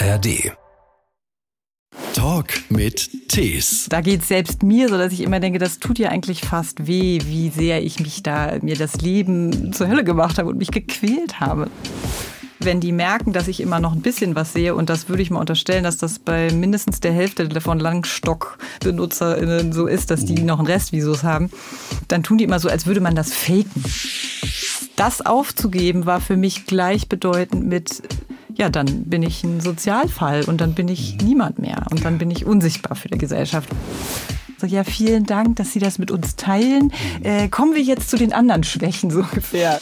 ARD. Talk mit Tees. Da geht es selbst mir so, dass ich immer denke, das tut ja eigentlich fast weh, wie sehr ich mich da, mir das Leben zur Hölle gemacht habe und mich gequält habe. Wenn die merken, dass ich immer noch ein bisschen was sehe, und das würde ich mal unterstellen, dass das bei mindestens der Hälfte von Langstock-BenutzerInnen so ist, dass die noch einen Restvisus haben, dann tun die immer so, als würde man das faken. Das aufzugeben war für mich gleichbedeutend mit ja, dann bin ich ein Sozialfall und dann bin ich niemand mehr und dann bin ich unsichtbar für die Gesellschaft. So, ja, vielen Dank, dass Sie das mit uns teilen. Äh, kommen wir jetzt zu den anderen Schwächen so ungefähr.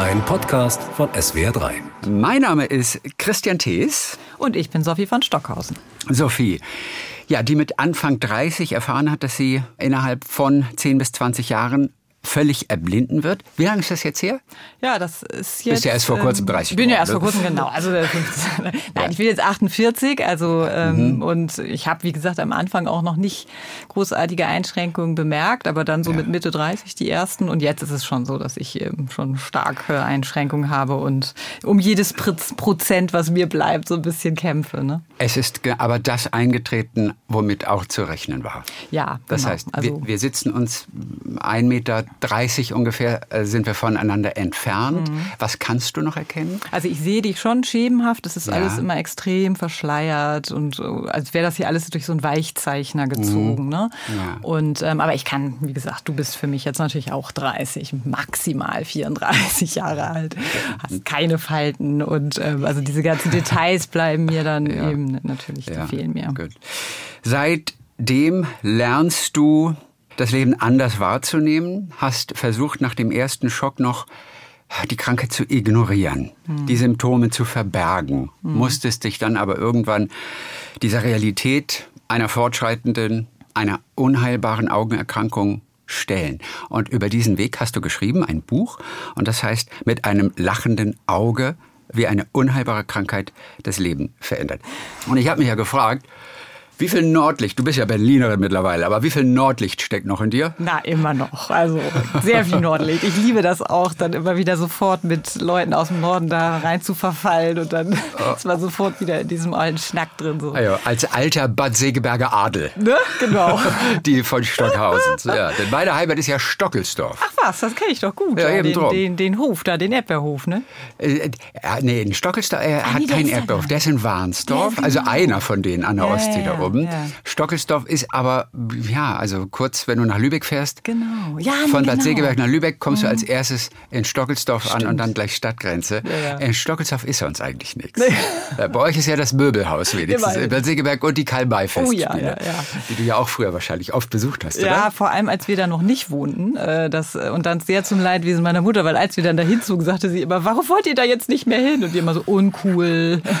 Ein Podcast von SWR3. Mein Name ist Christian Thees. Und ich bin Sophie von Stockhausen. Sophie, ja, die mit Anfang 30 erfahren hat, dass sie innerhalb von 10 bis 20 Jahren völlig erblinden wird. Wie lange ist das jetzt her? Ja, das ist jetzt. Bist ja erst vor kurzem 30 Ich bin ja erst vor kurzem, genau. Also, 15. Nein, ich bin jetzt 48, also, ähm, Mhm. und ich habe, wie gesagt, am Anfang auch noch nicht großartige Einschränkungen bemerkt, aber dann so mit Mitte 30 die ersten. Und jetzt ist es schon so, dass ich ähm, schon starke Einschränkungen habe und um jedes Prozent, was mir bleibt, so ein bisschen kämpfe. Ne? Es ist aber das eingetreten, womit auch zu rechnen war. Ja, Das genau. heißt, also, wir, wir sitzen uns 1,30 Meter ungefähr, äh, sind wir voneinander entfernt. Mhm. Was kannst du noch erkennen? Also ich sehe dich schon schemenhaft. Das ist Ja. alles immer extrem verschleiert und als wäre das hier alles durch so einen Weichzeichner gezogen. Ne? Mhm. Ja. Und ähm, aber ich kann, wie gesagt, du bist für mich jetzt natürlich auch 30, maximal 34 Jahre alt, hast keine Falten und ähm, also diese ganzen Details bleiben mir dann eben natürlich, die fehlen mir. Gut. Seitdem lernst du das Leben anders wahrzunehmen, hast versucht, nach dem ersten Schock noch die Krankheit zu ignorieren, Hm. die Symptome zu verbergen, musstest dich dann aber irgendwann dieser Realität einer fortschreitenden, einer unheilbaren Augenerkrankung stellen. Und über diesen Weg hast du geschrieben, ein Buch, und das heißt, mit einem lachenden Auge, wie eine unheilbare Krankheit das Leben verändert. Und ich habe mich ja gefragt, wie viel Nordlicht, du bist ja Berlinerin mittlerweile, aber wie viel Nordlicht steckt noch in dir? Na, immer noch. Also sehr viel Nordlicht. Ich liebe das auch, dann immer wieder sofort mit Leuten aus dem Norden da rein zu verfallen und dann ist man sofort wieder in diesem alten Schnack drin. So. Also als alter Bad Segeberger Adel. Ne? Genau. Die von Stockhausen. Ja, denn meine Heimat ist ja Stockelsdorf. Ach was, das kenne ich doch gut. Ja, eben den, drum. den, den Hof da, den Erdbeerhof, ne? Äh, äh, nee, in Stockelsdorf er hat nee, der keinen Erdbeerhof. Der ist in Warnsdorf, also einer von denen an der Ostsee da oben. Ja. Stockelsdorf ist aber, ja, also kurz, wenn du nach Lübeck fährst, Genau. Ja, von genau. Bad Segeberg nach Lübeck kommst du als erstes in Stockelsdorf an und dann gleich Stadtgrenze. Ja, ja. In Stockelsdorf ist sonst eigentlich nichts. Äh, Bei euch ist ja das Möbelhaus wenigstens. In Bad Segeberg und die Oh ja, ja, ja. die du ja auch früher wahrscheinlich oft besucht hast, Ja, oder? vor allem als wir da noch nicht wohnten. Äh, das, äh, und dann sehr zum Leidwesen meiner Mutter, weil als wir dann da hinzogen, sagte sie immer, warum wollt ihr da jetzt nicht mehr hin? Und wir immer so, uncool.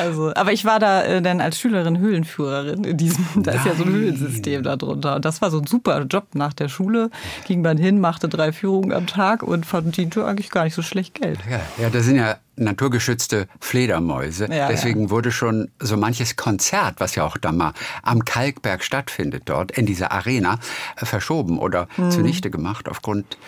also, aber ich war da äh, dann als Schülerin Höhlenführerin in diesem, da ist ja so ein Höhlensystem da drunter. Und das war so ein super Job nach der Schule. Ging man hin, machte drei Führungen am Tag und verdiente eigentlich gar nicht so schlecht Geld. Ja, ja, da sind ja naturgeschützte Fledermäuse. Ja, Deswegen wurde schon so manches Konzert, was ja auch da mal am Kalkberg stattfindet, dort in dieser Arena, äh, verschoben oder zunichte gemacht aufgrund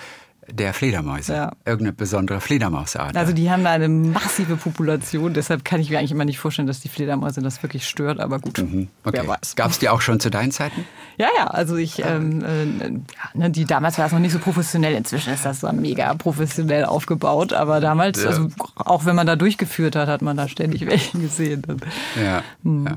der Fledermäuse. Mhm. Ja. Irgendeine besondere Fledermausart. Also die haben da eine massive Population, deshalb kann ich mir eigentlich immer nicht vorstellen, dass die Fledermäuse das wirklich stört, aber gut, wer weiß. Gab es die auch schon zu deinen Zeiten? Ja, ja, also ich, ähm, äh, ne, die damals war es noch nicht so professionell, inzwischen ist das so mega professionell aufgebaut, aber damals, also auch wenn man da durchgeführt hat, hat man da ständig welche gesehen. Ja, Hm. ja.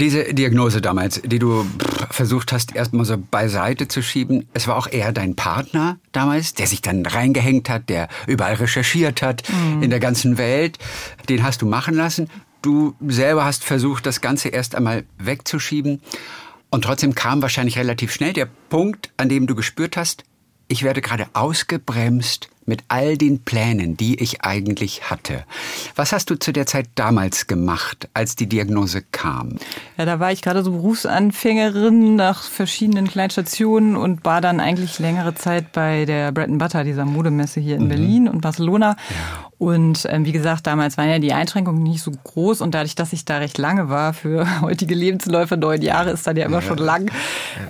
Diese Diagnose damals, die du versucht hast, erstmal so beiseite zu schieben, es war auch eher dein Partner damals, der sich dann reingehängt hat, der überall recherchiert hat Hm. in der ganzen Welt. Den hast du machen lassen. Du selber hast versucht, das Ganze erst einmal wegzuschieben. Und trotzdem kam wahrscheinlich relativ schnell der Punkt, an dem du gespürt hast, ich werde gerade ausgebremst mit all den Plänen, die ich eigentlich hatte. Was hast du zu der Zeit damals gemacht, als die Diagnose kam? Ja, da war ich gerade so Berufsanfängerin nach verschiedenen kleinen Stationen und war dann eigentlich längere Zeit bei der Bread and Butter, dieser Modemesse hier in Mhm. Berlin und Barcelona. Und ähm, wie gesagt, damals waren ja die Einschränkungen nicht so groß und dadurch, dass ich da recht lange war, für heutige Lebensläufe, neun Jahre ist dann ja immer schon lang,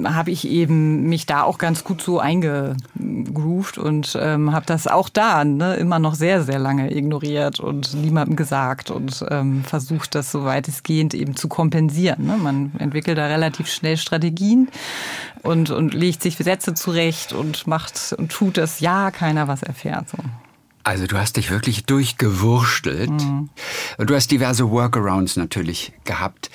habe ich eben mich da auch ganz gut so eingegroovt und ähm, habe das das auch da ne, immer noch sehr, sehr lange ignoriert und niemandem gesagt und ähm, versucht, das so weitestgehend eben zu kompensieren. Ne? Man entwickelt da relativ schnell Strategien und, und legt sich Sätze zurecht und macht und tut das, ja, keiner was erfährt. So. Also du hast dich wirklich durchgewurstelt. Mhm. Du hast diverse Workarounds natürlich gehabt.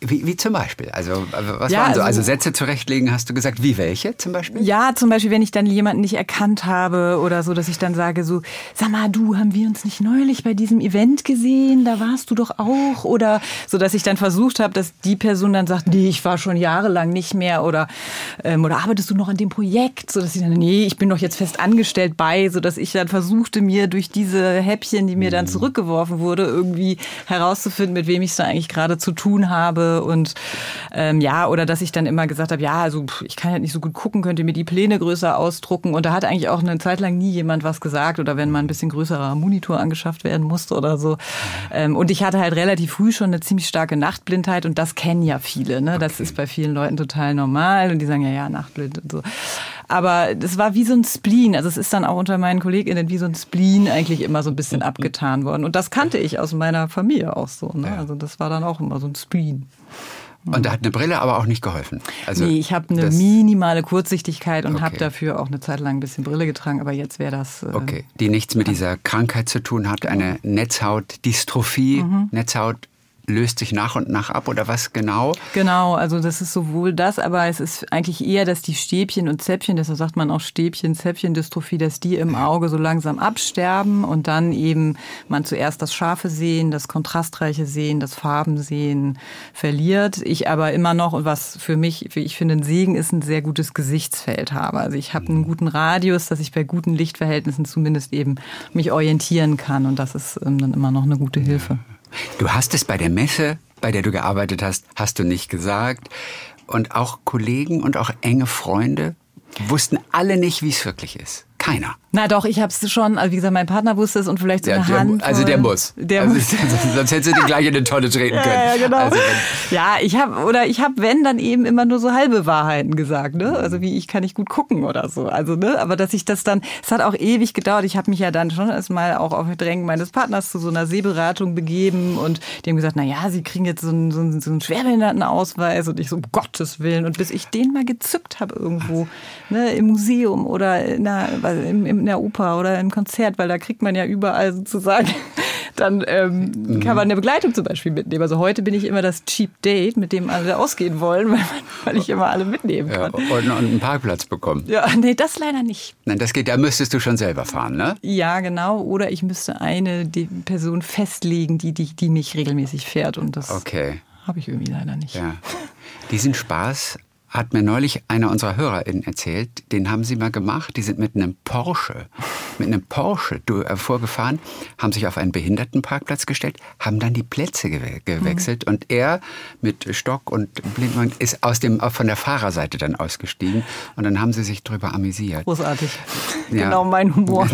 Wie, wie zum Beispiel? Also, was ja, waren so? Also, also, Sätze zurechtlegen, hast du gesagt. Wie welche zum Beispiel? Ja, zum Beispiel, wenn ich dann jemanden nicht erkannt habe oder so, dass ich dann sage so, sag mal, du, haben wir uns nicht neulich bei diesem Event gesehen? Da warst du doch auch. Oder so, dass ich dann versucht habe, dass die Person dann sagt, nee, ich war schon jahrelang nicht mehr. Oder, ähm, oder arbeitest du noch an dem Projekt? So, dass sie dann, nee, ich bin doch jetzt fest angestellt bei. So, dass ich dann versuchte, mir durch diese Häppchen, die mir dann mhm. zurückgeworfen wurde, irgendwie herauszufinden, mit wem ich es da eigentlich gerade zu tun habe und ähm, ja, oder dass ich dann immer gesagt habe, ja, also ich kann halt nicht so gut gucken, könnt ihr mir die Pläne größer ausdrucken und da hat eigentlich auch eine Zeit lang nie jemand was gesagt oder wenn mal ein bisschen größerer Monitor angeschafft werden musste oder so. Ähm, und ich hatte halt relativ früh schon eine ziemlich starke Nachtblindheit und das kennen ja viele, ne? Das okay. ist bei vielen Leuten total normal und die sagen ja, ja, Nachtblind und so. Aber das war wie so ein Spleen. Also es ist dann auch unter meinen KollegInnen wie so ein Spleen eigentlich immer so ein bisschen abgetan worden. Und das kannte ich aus meiner Familie auch so. Ne? Also das war dann auch immer so ein Spleen. Und da hat eine Brille aber auch nicht geholfen. Also nee, ich habe eine minimale Kurzsichtigkeit und okay. habe dafür auch eine Zeit lang ein bisschen Brille getragen, aber jetzt wäre das. Äh, okay, die nichts mit dieser Krankheit zu tun hat, eine Netzhautdystrophie, mhm. Netzhaut löst sich nach und nach ab oder was genau? Genau, also das ist sowohl das, aber es ist eigentlich eher, dass die Stäbchen und Zäpfchen, deshalb sagt man auch Stäbchen, Zäpfchen-Dystrophie, dass die im Auge so langsam absterben und dann eben man zuerst das scharfe Sehen, das kontrastreiche Sehen, das Farbensehen verliert. Ich aber immer noch, was für mich, ich finde, ein Segen ist ein sehr gutes Gesichtsfeld habe. Also ich habe einen guten Radius, dass ich bei guten Lichtverhältnissen zumindest eben mich orientieren kann und das ist ähm, dann immer noch eine gute Hilfe. Du hast es bei der Messe, bei der du gearbeitet hast, hast du nicht gesagt. Und auch Kollegen und auch enge Freunde wussten alle nicht, wie es wirklich ist. Keiner. Na doch, ich habe es schon, also wie gesagt, mein Partner wusste es und vielleicht so ja, eine der, Hand. Also der muss. Der also, muss. Sonst hättest du den gleich in die Tonne treten können. Ja, ja genau. Also ja, ich habe oder ich habe wenn dann eben immer nur so halbe Wahrheiten gesagt, ne? Also wie ich kann nicht gut gucken oder so. Also ne, aber dass ich das dann, es hat auch ewig gedauert. Ich habe mich ja dann schon erstmal auch auf Drängen meines Partners zu so einer Sehberatung begeben und die haben gesagt, na ja, sie kriegen jetzt so einen, so einen, so einen Schwerbehindertenausweis und ich so um Gottes Willen und bis ich den mal gezückt habe irgendwo, ne, im Museum oder in der, in der Oper oder im Konzert, weil da kriegt man ja überall sozusagen, dann ähm, mhm. kann man eine Begleitung zum Beispiel mitnehmen. Also heute bin ich immer das Cheap Date, mit dem alle ausgehen wollen, weil, man, weil ich immer alle mitnehmen kann. Ja, und, und einen Parkplatz bekommen. Ja, nee, das leider nicht. Nein, das geht, da müsstest du schon selber fahren, ne? Ja, genau. Oder ich müsste eine Person festlegen, die, die, die mich regelmäßig fährt. Und das okay. habe ich irgendwie leider nicht. Ja. Diesen Spaß hat mir neulich einer unserer HörerInnen erzählt, den haben sie mal gemacht. Die sind mit einem Porsche, mit einem Porsche äh, vorgefahren, haben sich auf einen Behindertenparkplatz gestellt, haben dann die Plätze gewechselt mhm. und er mit Stock und Blindmann ist aus dem, von der Fahrerseite dann ausgestiegen und dann haben sie sich drüber amüsiert. Großartig. Ja. Genau mein Humor.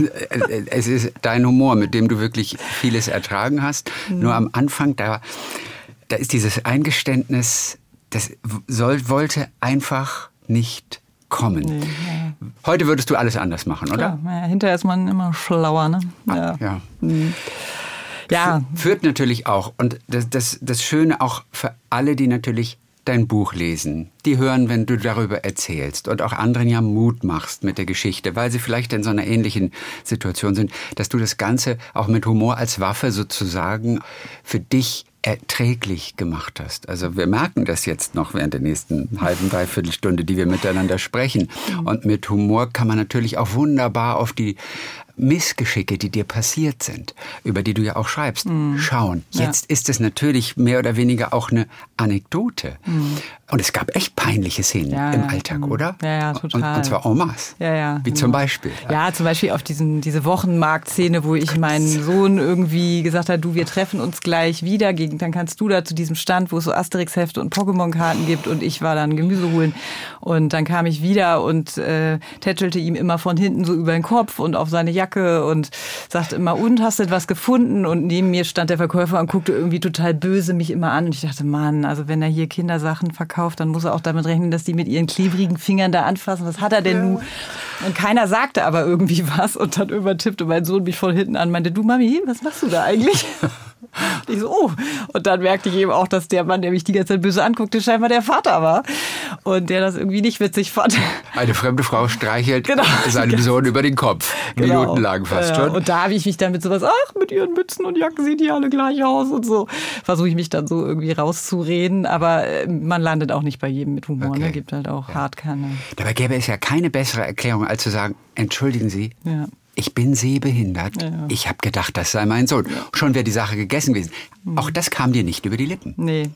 Es ist dein Humor, mit dem du wirklich vieles ertragen hast. Mhm. Nur am Anfang, da, da ist dieses Eingeständnis, das soll, wollte einfach nicht kommen. Nee, ja. Heute würdest du alles anders machen, oder? Ja, hinterher ist man immer schlauer. Ne? Ah, ja. ja. Mhm. ja. Führt natürlich auch, und das, das, das Schöne auch für alle, die natürlich dein Buch lesen, die hören, wenn du darüber erzählst und auch anderen ja Mut machst mit der Geschichte, weil sie vielleicht in so einer ähnlichen Situation sind, dass du das Ganze auch mit Humor als Waffe sozusagen für dich erträglich gemacht hast. Also wir merken das jetzt noch während der nächsten halben, dreiviertel Stunde, die wir miteinander sprechen. Und mit Humor kann man natürlich auch wunderbar auf die Missgeschicke, die dir passiert sind, über die du ja auch schreibst, mhm. schauen. Jetzt ja. ist es natürlich mehr oder weniger auch eine Anekdote. Mhm. Und es gab echt peinliche Szenen ja, im Alltag, mhm. oder? Ja, ja, total. Und, und zwar en masse. Ja, ja. Wie genau. zum Beispiel. Ja, zum Beispiel auf diesen, diese Wochenmarktszene, wo ich meinen Sohn irgendwie gesagt habe, du, wir treffen uns gleich wieder, gegen, dann kannst du da zu diesem Stand, wo es so Asterix-Hefte und Pokémon-Karten gibt und ich war dann Gemüse holen. Und dann kam ich wieder und äh, tätschelte ihm immer von hinten so über den Kopf und auf seine Jacke Jacke und sagte immer, und hast du etwas gefunden? Und neben mir stand der Verkäufer und guckte irgendwie total böse mich immer an. Und ich dachte, Mann, also wenn er hier Kindersachen verkauft, dann muss er auch damit rechnen, dass die mit ihren klebrigen Fingern da anfassen. Was hat er denn ja. nun? Und keiner sagte aber irgendwie was und dann übertippte mein Sohn mich voll hinten an, meinte, du Mami, was machst du da eigentlich? Und ich so, oh. Und dann merkte ich eben auch, dass der Mann, der mich die ganze Zeit böse anguckte, scheinbar der Vater war. Und der das irgendwie nicht witzig fand. Eine fremde Frau streichelt genau. seinem Sohn über den Kopf. Genau. Minutenlang fast ja, schon. Und da habe ich mich dann mit sowas, ach, mit ihren Mützen und Jacken sehen die alle gleich aus und so. Versuche ich mich dann so irgendwie rauszureden. Aber äh, man landet auch nicht bei jedem mit Humor. Ne? Okay. Ne? Gibt halt auch ja. Hardkerne. Dabei gäbe es ja keine bessere Erklärung, als zu sagen, entschuldigen Sie, ja ich bin sehbehindert. Ja. Ich habe gedacht, das sei mein Sohn. Schon wäre die Sache gegessen gewesen. Mhm. Auch das kam dir nicht über die Lippen. Nee.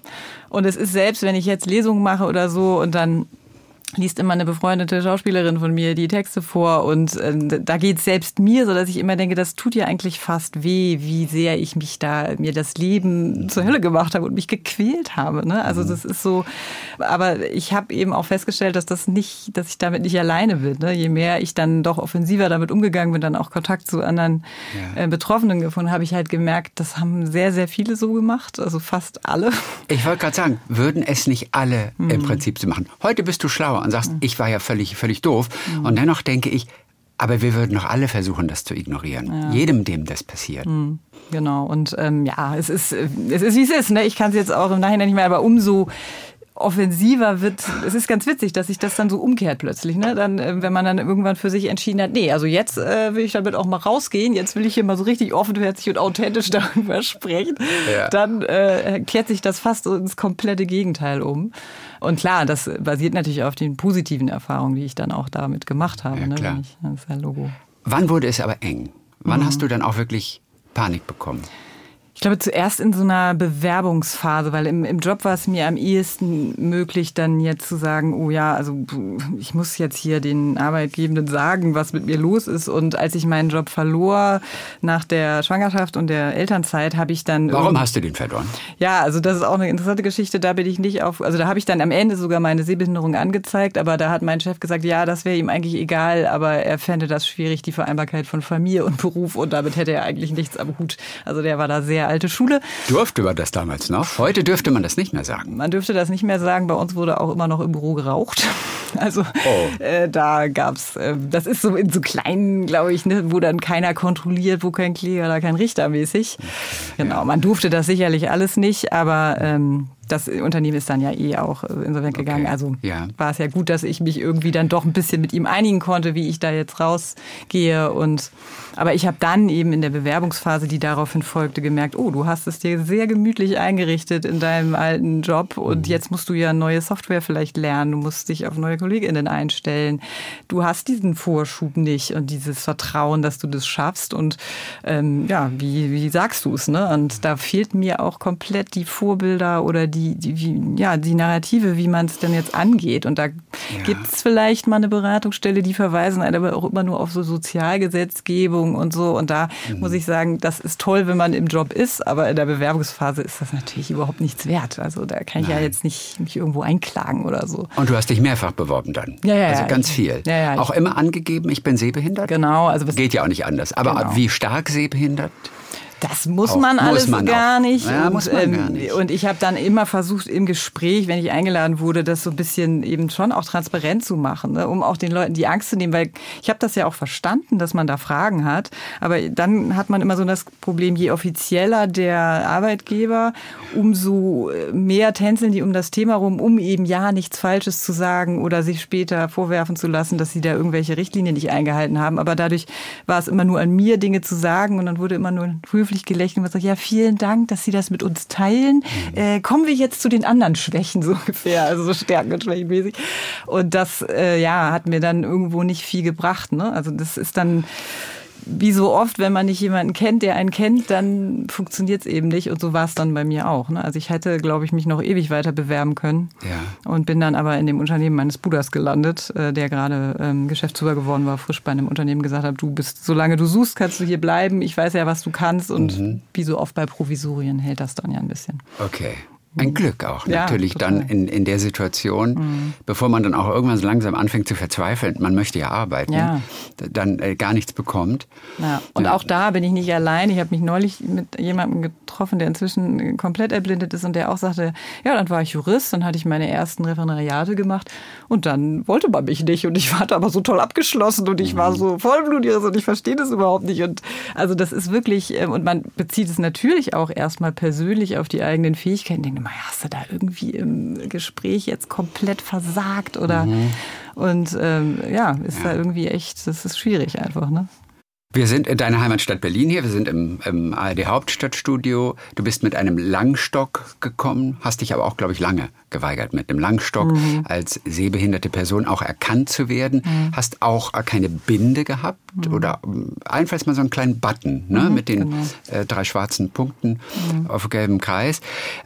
Und es ist selbst, wenn ich jetzt Lesungen mache oder so und dann liest immer eine befreundete Schauspielerin von mir die Texte vor und äh, da geht es selbst mir so, dass ich immer denke, das tut ja eigentlich fast weh, wie sehr ich mich da mir das Leben zur Hölle gemacht habe und mich gequält habe. Ne? Also mhm. das ist so, aber ich habe eben auch festgestellt, dass das nicht, dass ich damit nicht alleine bin. Ne? Je mehr ich dann doch offensiver damit umgegangen bin, dann auch Kontakt zu anderen ja. äh, Betroffenen gefunden, habe ich halt gemerkt, das haben sehr, sehr viele so gemacht, also fast alle. Ich wollte gerade sagen, würden es nicht alle mhm. im Prinzip so machen. Heute bist du schlauer und sagst, mhm. ich war ja völlig, völlig doof. Mhm. Und dennoch denke ich, aber wir würden doch alle versuchen, das zu ignorieren. Ja. Jedem, dem das passiert. Mhm. Genau. Und ähm, ja, es ist, es ist, wie es ist. Ne? Ich kann es jetzt auch im Nachhinein nicht mehr, aber umso offensiver wird. Es ist ganz witzig, dass sich das dann so umkehrt plötzlich. Ne? Dann, äh, wenn man dann irgendwann für sich entschieden hat, nee, also jetzt äh, will ich damit auch mal rausgehen, jetzt will ich hier mal so richtig offenherzig und authentisch darüber sprechen, ja. dann äh, kehrt sich das fast ins komplette Gegenteil um. Und klar, das basiert natürlich auf den positiven Erfahrungen, die ich dann auch damit gemacht habe. Ja, ne? Ich, das ist ja Logo. Wann wurde es aber eng? Wann mhm. hast du dann auch wirklich Panik bekommen? Ich glaube zuerst in so einer Bewerbungsphase, weil im, im Job war es mir am ehesten möglich, dann jetzt zu sagen, oh ja, also ich muss jetzt hier den Arbeitgebenden sagen, was mit mir los ist. Und als ich meinen Job verlor nach der Schwangerschaft und der Elternzeit, habe ich dann. Warum hast du den verloren? Ja, also das ist auch eine interessante Geschichte. Da bin ich nicht auf, also da habe ich dann am Ende sogar meine Sehbehinderung angezeigt, aber da hat mein Chef gesagt, ja, das wäre ihm eigentlich egal, aber er fände das schwierig, die Vereinbarkeit von Familie und Beruf und damit hätte er eigentlich nichts am Hut. Also der war da sehr alte Schule. Durfte man das damals noch? Heute dürfte man das nicht mehr sagen. Man dürfte das nicht mehr sagen. Bei uns wurde auch immer noch im Büro geraucht. Also oh. äh, da gab's, äh, das ist so in so kleinen, glaube ich, ne, wo dann keiner kontrolliert, wo kein Kläger oder kein Richter mäßig. Genau, man durfte das sicherlich alles nicht, aber ähm, das Unternehmen ist dann ja eh auch äh, insolvent gegangen. Okay. Also ja. war es ja gut, dass ich mich irgendwie dann doch ein bisschen mit ihm einigen konnte, wie ich da jetzt rausgehe. Und aber ich habe dann eben in der Bewerbungsphase, die daraufhin folgte, gemerkt, oh, du hast es dir sehr gemütlich eingerichtet in deinem alten Job und mhm. jetzt musst du ja neue Software vielleicht lernen, du musst dich auf neue KollegInnen einstellen. Du hast diesen Vorschub nicht und dieses Vertrauen, dass du das schaffst. Und ähm, ja, wie, wie sagst du es? Ne? Und da fehlt mir auch komplett die Vorbilder oder die die, die, wie, ja, die Narrative, wie man es denn jetzt angeht. Und da ja. gibt es vielleicht mal eine Beratungsstelle, die verweisen aber auch immer nur auf so Sozialgesetzgebung und so. Und da mhm. muss ich sagen, das ist toll, wenn man im Job ist, aber in der Bewerbungsphase ist das natürlich überhaupt nichts wert. Also da kann ich Nein. ja jetzt nicht mich irgendwo einklagen oder so. Und du hast dich mehrfach beworben dann. Ja, ja. Also ganz viel. Ja, ja, auch immer angegeben, ich bin sehbehindert. Genau. Also Geht ja auch nicht anders. Aber genau. wie stark sehbehindert? Das muss auch, man alles man gar, nicht. Ja, und, muss man ähm, gar nicht. Und ich habe dann immer versucht im Gespräch, wenn ich eingeladen wurde, das so ein bisschen eben schon auch transparent zu machen, ne? um auch den Leuten die Angst zu nehmen, weil ich habe das ja auch verstanden, dass man da Fragen hat. Aber dann hat man immer so das Problem, je offizieller der Arbeitgeber, umso äh, mehr tänzeln die um das Thema rum, um eben ja nichts Falsches zu sagen oder sich später vorwerfen zu lassen, dass sie da irgendwelche Richtlinien nicht eingehalten haben. Aber dadurch war es immer nur an mir, Dinge zu sagen und dann wurde immer nur höflich gelächelt und gesagt, ja, vielen Dank, dass Sie das mit uns teilen. Mhm. Äh, kommen wir jetzt zu den anderen Schwächen, so ungefähr, also so Stärken und Schwächen mäßig. Und das, äh, ja, hat mir dann irgendwo nicht viel gebracht. Ne? Also das ist dann wie so oft, wenn man nicht jemanden kennt, der einen kennt, dann funktioniert es eben nicht. Und so war es dann bei mir auch. Ne? Also ich hätte, glaube ich, mich noch ewig weiter bewerben können. Ja. Und bin dann aber in dem Unternehmen meines Bruders gelandet, äh, der gerade ähm, Geschäftsführer geworden war, frisch bei einem Unternehmen gesagt hat, du bist, solange du suchst, kannst du hier bleiben. Ich weiß ja, was du kannst. Und mhm. wie so oft bei Provisorien hält das dann ja ein bisschen. Okay. Ein Glück auch Ja, natürlich total. dann in, in der Situation, Mhm. bevor man dann auch irgendwann so langsam anfängt zu verzweifeln, man möchte ja arbeiten, Ja. dann äh, gar nichts bekommt. Ja, und auch da bin ich nicht allein. Ich habe mich neulich mit jemandem getroffen, der inzwischen komplett erblindet ist und der auch sagte, ja, dann war ich Jurist, dann hatte ich meine ersten Referendariate gemacht und dann wollte man mich nicht und ich war da aber so toll abgeschlossen und ich war so vollblutjurist und ich verstehe das überhaupt nicht und also das ist wirklich ähm, und man bezieht es natürlich auch erstmal persönlich auf die eigenen Fähigkeiten. Immer, ja, hast du da irgendwie im Gespräch jetzt komplett versagt oder und ähm, ja, ist da irgendwie echt, das ist schwierig einfach, ne? Wir sind in deiner Heimatstadt Berlin hier, wir sind im, im ARD Hauptstadtstudio. Du bist mit einem Langstock gekommen, hast dich aber auch, glaube ich, lange geweigert, mit einem Langstock als sehbehinderte Person auch erkannt zu werden. Hast auch keine Binde gehabt oder ähm, allenfalls mal so einen kleinen Button ne, mit den äh, drei schwarzen Punkten auf gelbem Kreis.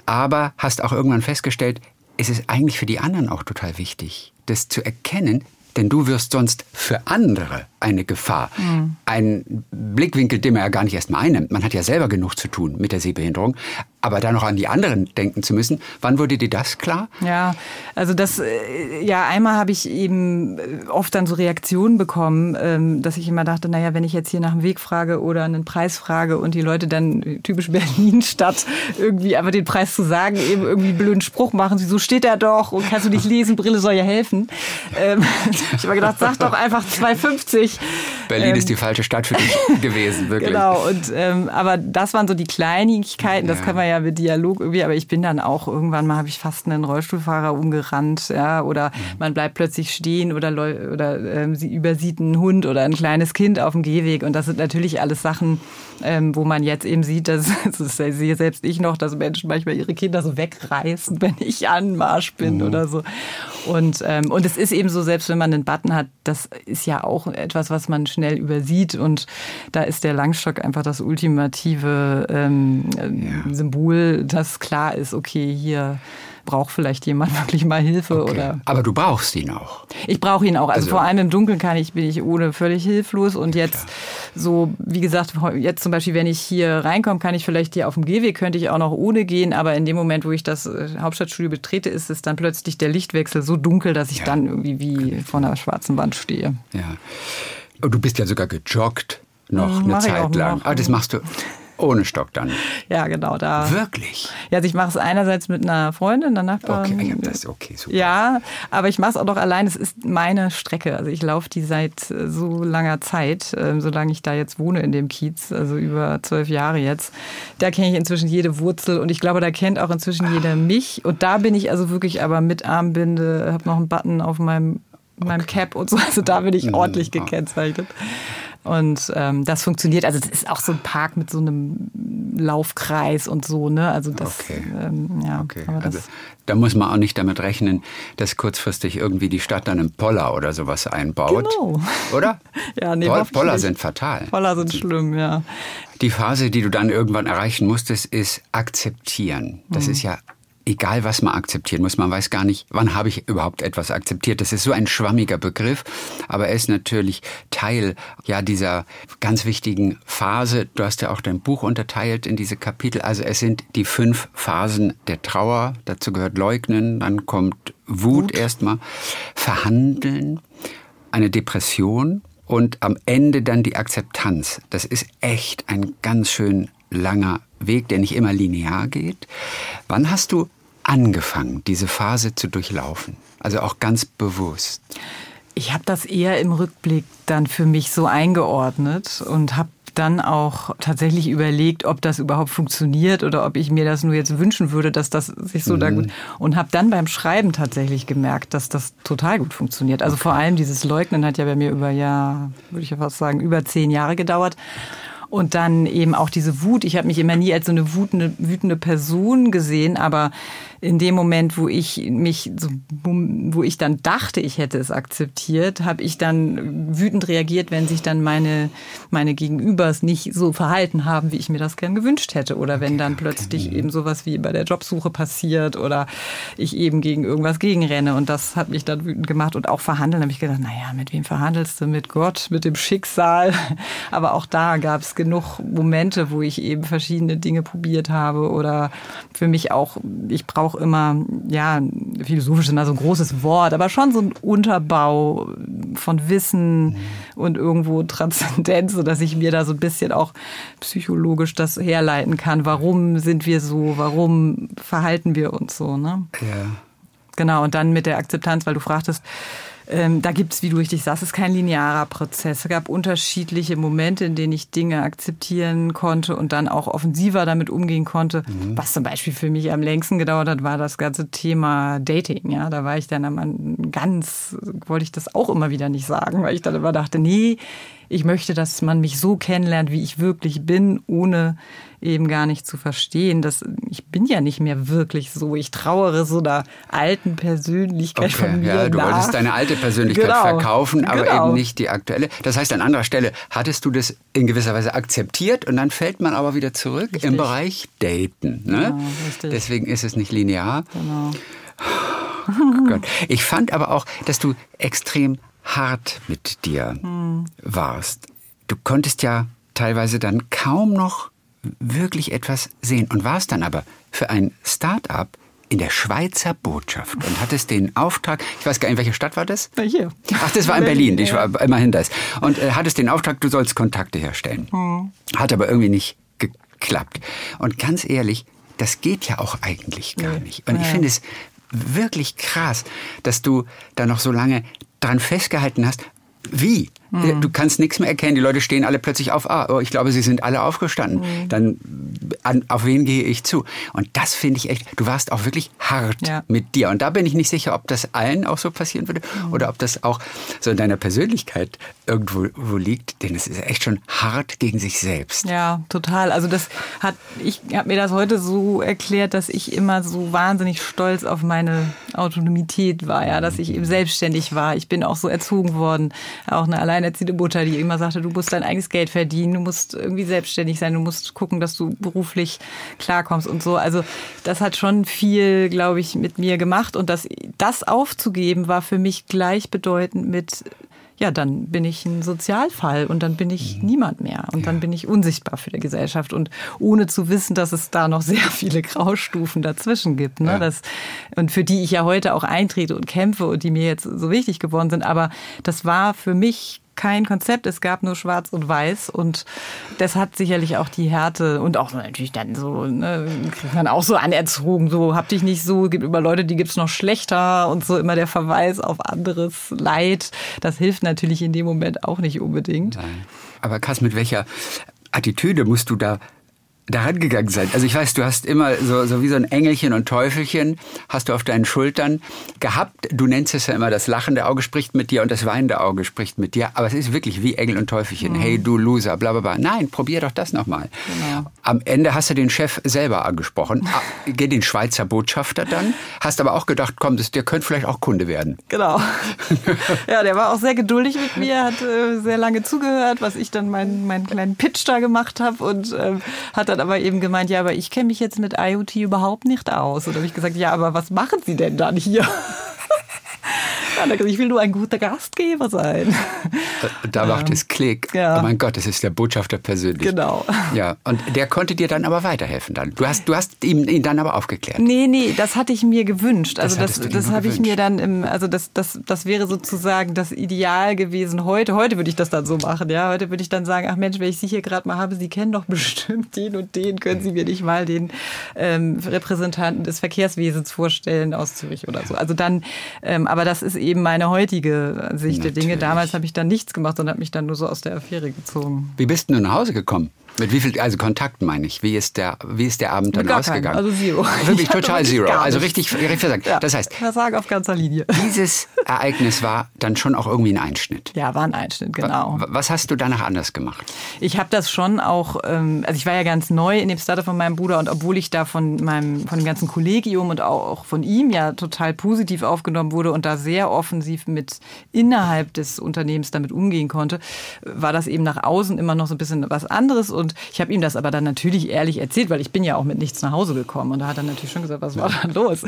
Aber hast auch irgendwann festgestellt, es ist eigentlich für die anderen auch total wichtig, das zu erkennen, denn du wirst sonst für andere eine Gefahr. Ein Blickwinkel, den man ja gar nicht erst mal einnimmt. Man hat ja selber genug zu tun mit der Sehbehinderung. Aber da noch an die anderen denken zu müssen, wann wurde dir das klar? Ja, also das, äh, ja, einmal habe ich eben äh, oft dann so Reaktionen bekommen, ähm, dass ich immer dachte, naja, wenn ich jetzt hier nach dem Weg frage oder einen Preis frage und die Leute dann äh, typisch Berlin statt irgendwie aber den Preis zu sagen, eben irgendwie einen blöden Spruch machen, so steht er doch und kannst du nicht lesen, Brille soll ja helfen. Ähm, ich habe gedacht, sag doch einfach 2,50. Berlin ist die falsche Stadt für dich gewesen, wirklich. Genau, und ähm, aber das waren so die Kleinigkeiten, das Ja. kann man ja mit Dialog irgendwie, aber ich bin dann auch irgendwann mal habe ich fast einen Rollstuhlfahrer umgerannt, ja, oder Mhm. man bleibt plötzlich stehen oder oder ähm, sie übersieht einen Hund oder ein kleines Kind auf dem Gehweg und das sind natürlich alles Sachen, ähm, wo man jetzt eben sieht, dass das sehe selbst ich noch, dass Menschen manchmal ihre Kinder so wegreißen, wenn ich Anmarsch bin Mhm. oder so. Und ähm, und es ist eben so, selbst wenn man einen Button hat, das ist ja auch etwas, was man schnell übersieht. Und da ist der Langstock einfach das ultimative ähm, äh, Symbol, das klar ist, okay, hier braucht vielleicht jemand wirklich mal Hilfe Okay. oder Aber du brauchst ihn auch. ich brauche ihn auch. Also, Also- vor allem im Dunkeln kann ich, bin ich ohne völlig hilflos. Und jetzt so, wie gesagt, jetzt zum Beispiel, wenn ich hier reinkomme, kann ich vielleicht hier auf dem Gehweg, könnte ich auch noch ohne gehen. Aber in dem Moment, wo ich das äh, Hauptstadtstudio betrete, ist es dann plötzlich der Lichtwechsel so dunkel, dass ich Ja. dann irgendwie wie vor einer schwarzen Wand stehe. Ja. Du bist ja sogar gejoggt noch eine mach auch Zeit lang. Ah, das machst du ohne Stock dann. Ja, genau, da. Wirklich? Ja, also ich mache es einerseits mit einer Freundin, einer Nachbarin. Okay, das okay, super. Ja, aber ich mache es auch noch allein. Es ist meine Strecke. Also ich laufe die seit äh, so langer Zeit, ähm, solange ich da jetzt wohne in dem Kiez, also über zwölf Jahre jetzt. Da kenne ich inzwischen jede Wurzel und ich glaube, da kennt auch inzwischen jeder mich. Und da bin ich also wirklich aber mit Armbinde, habe noch einen Button auf meinem, meinem Cap und so. Also da bin ich Mhm. ordentlich gekennzeichnet. Und ähm, das funktioniert. Also das ist auch so ein Park mit so einem Laufkreis und so, ne? Also das, Okay. ähm, ja. Okay, aber das, also da muss man auch nicht damit rechnen, dass kurzfristig irgendwie die Stadt dann einen Poller oder sowas einbaut. Genau. Oder? Ja, nee, Pol Poller sind fatal. Voller sind schlimm, ja. Die Phase, die du dann irgendwann erreichen musstest, ist akzeptieren. Das Mhm. ist ja egal, was man akzeptieren muss. Man weiß gar nicht, wann habe ich überhaupt etwas akzeptiert. Das ist so ein schwammiger Begriff, aber er ist natürlich Teil ja dieser ganz wichtigen Phase. Du hast ja auch dein Buch unterteilt in diese Kapitel. Also es sind die fünf Phasen der Trauer. Dazu gehört Leugnen, dann kommt Wut, erstmal, Verhandeln, eine Depression und am Ende dann die Akzeptanz. Das ist echt ein ganz schön langer Weg, der nicht immer linear geht. Wann hast du angefangen, diese Phase zu durchlaufen? Also auch ganz bewusst. Ich habe das eher im Rückblick dann für mich so eingeordnet und habe dann auch tatsächlich überlegt, ob das überhaupt funktioniert oder ob ich mir das nur jetzt wünschen würde, dass das sich so da gut und habe dann beim Schreiben tatsächlich gemerkt, dass das total gut funktioniert. Also vor allem dieses Leugnen hat ja bei mir über ja, würde ich ja fast sagen, über zehn Jahre gedauert. Und dann eben auch diese Wut. Ich habe mich immer nie als so eine wütende, wütende Person gesehen, aber in dem Moment, wo ich mich, so, wo ich dann dachte, ich hätte es akzeptiert, habe ich dann wütend reagiert, wenn sich dann meine, meine Gegenübers nicht so verhalten haben, wie ich mir das gern gewünscht hätte. Oder wenn dann plötzlich okay. eben sowas wie bei der Jobsuche passiert oder ich eben gegen irgendwas gegenrenne. Und das hat mich dann wütend gemacht. Und auch verhandeln habe ich gedacht, naja, mit wem verhandelst du? Mit Gott, mit dem Schicksal. Aber auch da gab es genug Momente, wo ich eben verschiedene Dinge probiert habe oder für mich auch, ich brauche auch immer, ja, philosophisch ist immer so ein großes Wort, aber schon so ein Unterbau von Wissen und irgendwo Transzendenz, sodass ich mir da so ein bisschen auch psychologisch das herleiten kann. Warum sind wir so? Warum verhalten wir uns so? Ne? Ja. Genau, und dann mit der Akzeptanz, weil du fragtest, ähm, da gibt es, wie du richtig sagst, es ist kein linearer Prozess. Es gab unterschiedliche Momente, in denen ich Dinge akzeptieren konnte und dann auch offensiver damit umgehen konnte. Mhm. Was zum Beispiel für mich am längsten gedauert hat, war das ganze Thema Dating. Ja, da war ich dann am ganz, wollte ich das auch immer wieder nicht sagen, weil ich dann immer dachte, nee, ich möchte, dass man mich so kennenlernt, wie ich wirklich bin, ohne eben gar nicht zu verstehen, dass ich bin ja nicht mehr wirklich so. Ich trauere so einer alten Persönlichkeit okay, von mir Ja, du nach. wolltest deine alte Persönlichkeit genau, verkaufen, aber genau. eben nicht die aktuelle. Das heißt, an anderer Stelle hattest du das in gewisser Weise akzeptiert und dann fällt man aber wieder zurück richtig. im Bereich Daten. Ne? Genau, Deswegen ist es nicht linear. Genau. Oh. Ich fand aber auch, dass du extrem hart mit dir hm. warst. Du konntest ja teilweise dann kaum noch wirklich etwas sehen und warst dann aber für ein Start-up in der Schweizer Botschaft und hattest den Auftrag, ich weiß gar nicht, welche Stadt war das? Hier. Ach, das war in Berlin, ich war immerhin das. Und äh, hattest den Auftrag, du sollst Kontakte herstellen. Hm. Hat aber irgendwie nicht geklappt. Und ganz ehrlich, das geht ja auch eigentlich gar nicht. Und ich finde es wirklich krass, dass du da noch so lange dran festgehalten hast, wie? Mhm. Du kannst nichts mehr erkennen. Die Leute stehen alle plötzlich auf. Ah, oh, ich glaube, sie sind alle aufgestanden. Mhm. Dann an, auf wen gehe ich zu? Und das finde ich echt. Du warst auch wirklich hart ja. mit dir. Und da bin ich nicht sicher, ob das allen auch so passieren würde mhm. oder ob das auch so in deiner Persönlichkeit irgendwo liegt. Denn es ist echt schon hart gegen sich selbst. Ja, total. Also das hat ich habe mir das heute so erklärt, dass ich immer so wahnsinnig stolz auf meine Autonomität war, ja, dass ich eben selbstständig war. Ich bin auch so erzogen worden, auch eine allein alleinerziehende Mutter, die immer sagte, du musst dein eigenes Geld verdienen, du musst irgendwie selbstständig sein, du musst gucken, dass du beruflich klarkommst und so. Also das hat schon viel, glaube ich, mit mir gemacht und das, das aufzugeben war für mich gleichbedeutend mit ja, dann bin ich ein Sozialfall und dann bin ich mhm. niemand mehr und ja. dann bin ich unsichtbar für die Gesellschaft und ohne zu wissen, dass es da noch sehr viele Graustufen dazwischen gibt. Ne? Ja. Das, und für die ich ja heute auch eintrete und kämpfe und die mir jetzt so wichtig geworden sind. Aber das war für mich kein Konzept, es gab nur Schwarz und Weiß und das hat sicherlich auch die Härte und auch natürlich dann so, ne, kriegt man auch so anerzogen, so hab dich nicht so, gibt immer Leute, die gibt's noch schlechter und so immer der Verweis auf anderes Leid. Das hilft natürlich in dem Moment auch nicht unbedingt. Nein. Aber Kass, mit welcher Attitüde musst du da da rangegangen sein. Also ich weiß, du hast immer so, so wie so ein Engelchen und Teufelchen hast du auf deinen Schultern gehabt. Du nennst es ja immer, das lachende Auge spricht mit dir und das weinende Auge spricht mit dir. Aber es ist wirklich wie Engel und Teufelchen. Mhm. Hey, du Loser, bla, bla, bla. Nein, probier doch das nochmal. Genau. Am Ende hast du den Chef selber angesprochen. Ah, geh den Schweizer Botschafter dann. Hast aber auch gedacht, komm, das, der könnte vielleicht auch Kunde werden. Genau. ja, der war auch sehr geduldig mit mir, hat äh, sehr lange zugehört, was ich dann meinen, meinen kleinen Pitch da gemacht habe und äh, hat dann aber eben gemeint, ja, aber ich kenne mich jetzt mit IoT überhaupt nicht aus. Und da habe ich gesagt, ja, aber was machen Sie denn dann hier? ich will nur ein guter Gastgeber sein. Da macht es Klick. Ja. Oh mein Gott, das ist der Botschafter persönlich. Genau. Ja, und der konnte dir dann aber weiterhelfen dann. Du hast, du hast ihm, ihn dann aber aufgeklärt. Nee, nee, das hatte ich mir gewünscht. Also das, das, das habe ich mir dann im, also das, das, das wäre sozusagen das Ideal gewesen heute. Heute würde ich das dann so machen, ja. Heute würde ich dann sagen, ach Mensch, wenn ich Sie hier gerade mal habe, Sie kennen doch bestimmt den und den, können Sie mir nicht mal den ähm, Repräsentanten des Verkehrswesens vorstellen aus Zürich oder so. Also dann, ähm, aber das ist eben meine heutige Sicht Natürlich. der Dinge. Damals habe ich dann nichts gemacht und habe mich dann nur so aus der Affäre gezogen. Wie bist du nach Hause gekommen? Mit wie viel, also Kontakten meine ich? Wie ist der, wie ist der Abend dann Gar ausgegangen? keinen, also zero. Wirklich Ich hatte total zero. Also richtig, richtig versagt. Ja, Das heißt, Versage auf ganzer Linie. dieses Ereignis war dann schon auch irgendwie ein Einschnitt. Ja, war ein Einschnitt, genau. Was hast du danach anders gemacht? Ich habe das schon auch, ähm, also ich war ja ganz neu in dem Startup von meinem Bruder und obwohl ich da von meinem, von dem ganzen Kollegium und auch von ihm ja total positiv aufgenommen wurde und da sehr offensiv mit innerhalb des Unternehmens damit umgehen konnte, war das eben nach außen immer noch so ein bisschen was anderes und ich habe ihm das aber dann natürlich ehrlich erzählt, weil ich bin ja auch mit nichts nach Hause gekommen und da hat er natürlich schon gesagt, was war da los?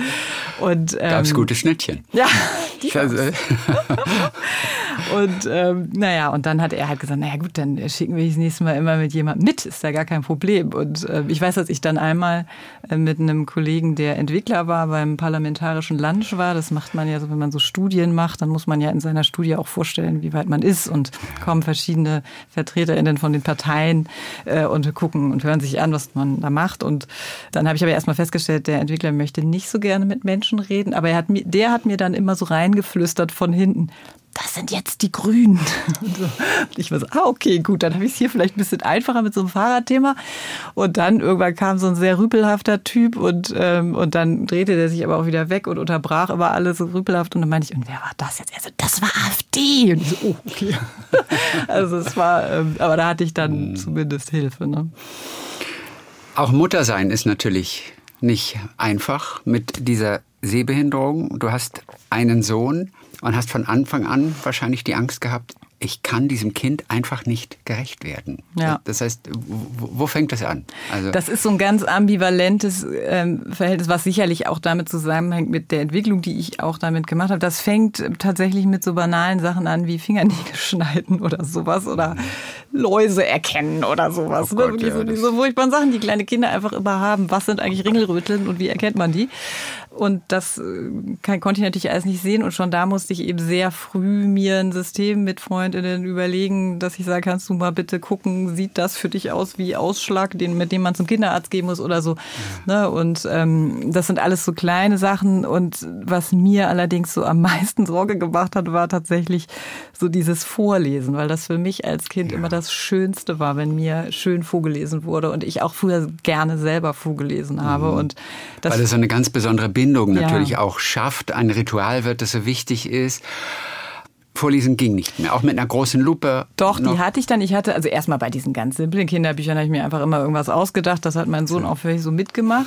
Und, ähm, Gab es gute Schnittchen? Ja, die Also, und ähm, naja, und dann hat er halt gesagt, naja gut, dann schicken wir das nächste Mal immer mit jemandem mit, ist ja gar kein Problem. Und äh, ich weiß, dass ich dann einmal äh, mit einem Kollegen, der Entwickler war, beim parlamentarischen Lunch war. Das macht man ja so, wenn man so Studien macht, dann muss man ja in seiner Studie auch vorstellen, wie weit man ist. Und kommen verschiedene VertreterInnen von den Parteien äh, und gucken und hören sich an, was man da macht. Und dann habe ich aber erstmal festgestellt, der Entwickler möchte nicht so gerne mit Menschen reden, aber er hat der hat mir dann immer so reingeflüstert von hinten das sind jetzt die Grünen. Und so. Und ich war so, ah, okay, gut, dann habe ich es hier vielleicht ein bisschen einfacher mit so einem Fahrradthema. Und dann irgendwann kam so ein sehr rüpelhafter Typ und, ähm, und dann drehte der sich aber auch wieder weg und unterbrach immer alles so rüpelhaft. Und dann meinte ich, und wer war das jetzt? Er so, das war AfD. Und ich so, oh, okay. also es war, ähm, aber da hatte ich dann zumindest Hilfe. Ne? Auch Muttersein ist natürlich nicht einfach mit dieser Sehbehinderung. Du hast einen Sohn und hast von Anfang an wahrscheinlich die Angst gehabt, ich kann diesem Kind einfach nicht gerecht werden. Ja. Das heißt, wo, wo fängt das an? Also, Das ist so ein ganz ambivalentes ähm, Verhältnis, was sicherlich auch damit zusammenhängt mit der Entwicklung, die ich auch damit gemacht habe. Das fängt tatsächlich mit so banalen Sachen an wie Fingernägel schneiden oder sowas oder Läuse erkennen oder sowas. Oh ne? Gott, Wirklich ja, so, diese furchtbaren Sachen, die kleine Kinder einfach immer haben. Was sind eigentlich Ringelröteln und wie erkennt man die? Und das äh, kann, konnte ich natürlich alles nicht sehen. Und schon da musste ich eben sehr früh mir ein System mit Freundinnen überlegen, dass ich sage, kannst du mal bitte gucken, sieht das für dich aus wie Ausschlag, den, mit dem man zum Kinderarzt gehen muss oder so. Ne? Und ähm, das sind alles so kleine Sachen. Und was mir allerdings so am meisten Sorge gemacht hat, war tatsächlich so dieses Vorlesen, weil das für mich als Kind immer das Schönste war, wenn mir schön vorgelesen wurde und ich auch früher gerne selber vorgelesen habe. Und das weil es so eine ganz besondere Bindung Ja. natürlich auch schafft, ein Ritual wird, das so wichtig ist. Vorlesen ging nicht mehr, auch mit einer großen Lupe. Doch, noch. die hatte ich dann. Ich hatte, also erstmal bei diesen ganz simplen Kinderbüchern habe ich mir einfach immer irgendwas ausgedacht. Das hat mein Sohn auch völlig so mitgemacht.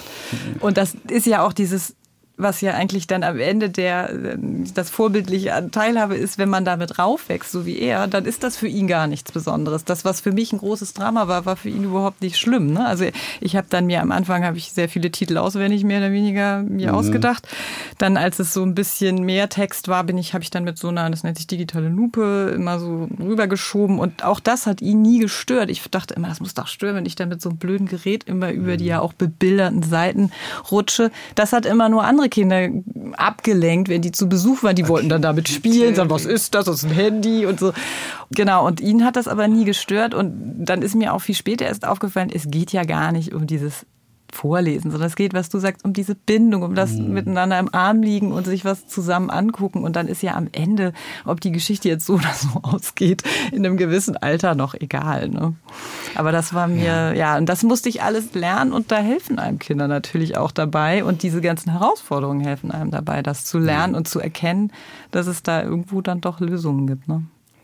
Und das ist ja auch dieses, was ja eigentlich dann am Ende der, das vorbildliche Teilhabe ist, wenn man damit raufwächst, so wie er, dann ist das für ihn gar nichts Besonderes. Das, was für mich ein großes Drama war, war für ihn überhaupt nicht schlimm. Ne? Also ich habe dann mir am Anfang habe ich sehr viele Titel auswendig mehr oder weniger mir ausgedacht. Dann, als es so ein bisschen mehr Text war, bin ich, habe ich dann mit so einer, das nennt sich digitale Lupe, immer so rübergeschoben. Und auch das hat ihn nie gestört. Ich dachte immer, das muss doch stören, wenn ich dann mit so einem blöden Gerät immer über die ja auch bebilderten Seiten rutsche. Das hat immer nur andere Kinder abgelenkt, wenn die zu Besuch waren. Die wollten dann damit spielen, sagen, was ist das? Das ist ein Handy und so. Genau. Und ihn hat das aber nie gestört. Und dann ist mir auch viel später erst aufgefallen, es geht ja gar nicht um dieses Vorlesen, sondern es geht, was du sagst, um diese Bindung, um das miteinander im Arm liegen und sich was zusammen angucken. Und dann ist ja am Ende, ob die Geschichte jetzt so oder so ausgeht, in einem gewissen Alter noch egal. Ne? Aber das war mir, ja. und das musste ich alles lernen und da helfen einem Kinder natürlich auch dabei. Und diese ganzen Herausforderungen helfen einem dabei, das zu lernen und zu erkennen, dass es da irgendwo dann doch Lösungen gibt. Ne?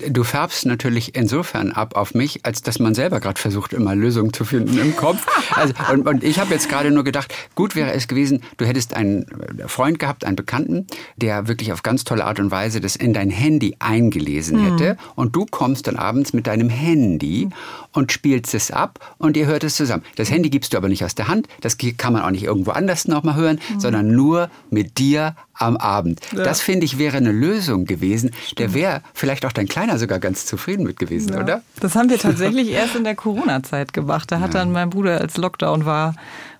Du färbst natürlich insofern ab auf mich, als dass man selber gerade versucht, immer Lösungen zu finden im Kopf. Also, und, und ich habe jetzt gerade nur gedacht, gut wäre es gewesen, du hättest einen Freund gehabt, einen Bekannten, der wirklich auf ganz tolle Art und Weise das in dein Handy eingelesen hätte. Und du kommst dann abends mit deinem Handy und spielst es ab und ihr hört es zusammen. Das Handy gibst du aber nicht aus der Hand, das kann man auch nicht irgendwo anders nochmal hören, sondern nur mit dir am Abend. Das finde ich wäre eine Lösung gewesen. Der wäre vielleicht auch dein Kleiner sogar ganz zufrieden mit gewesen, oder? Das haben wir tatsächlich erst in der Corona-Zeit gemacht. Da hat dann mein Bruder, als Lockdown war,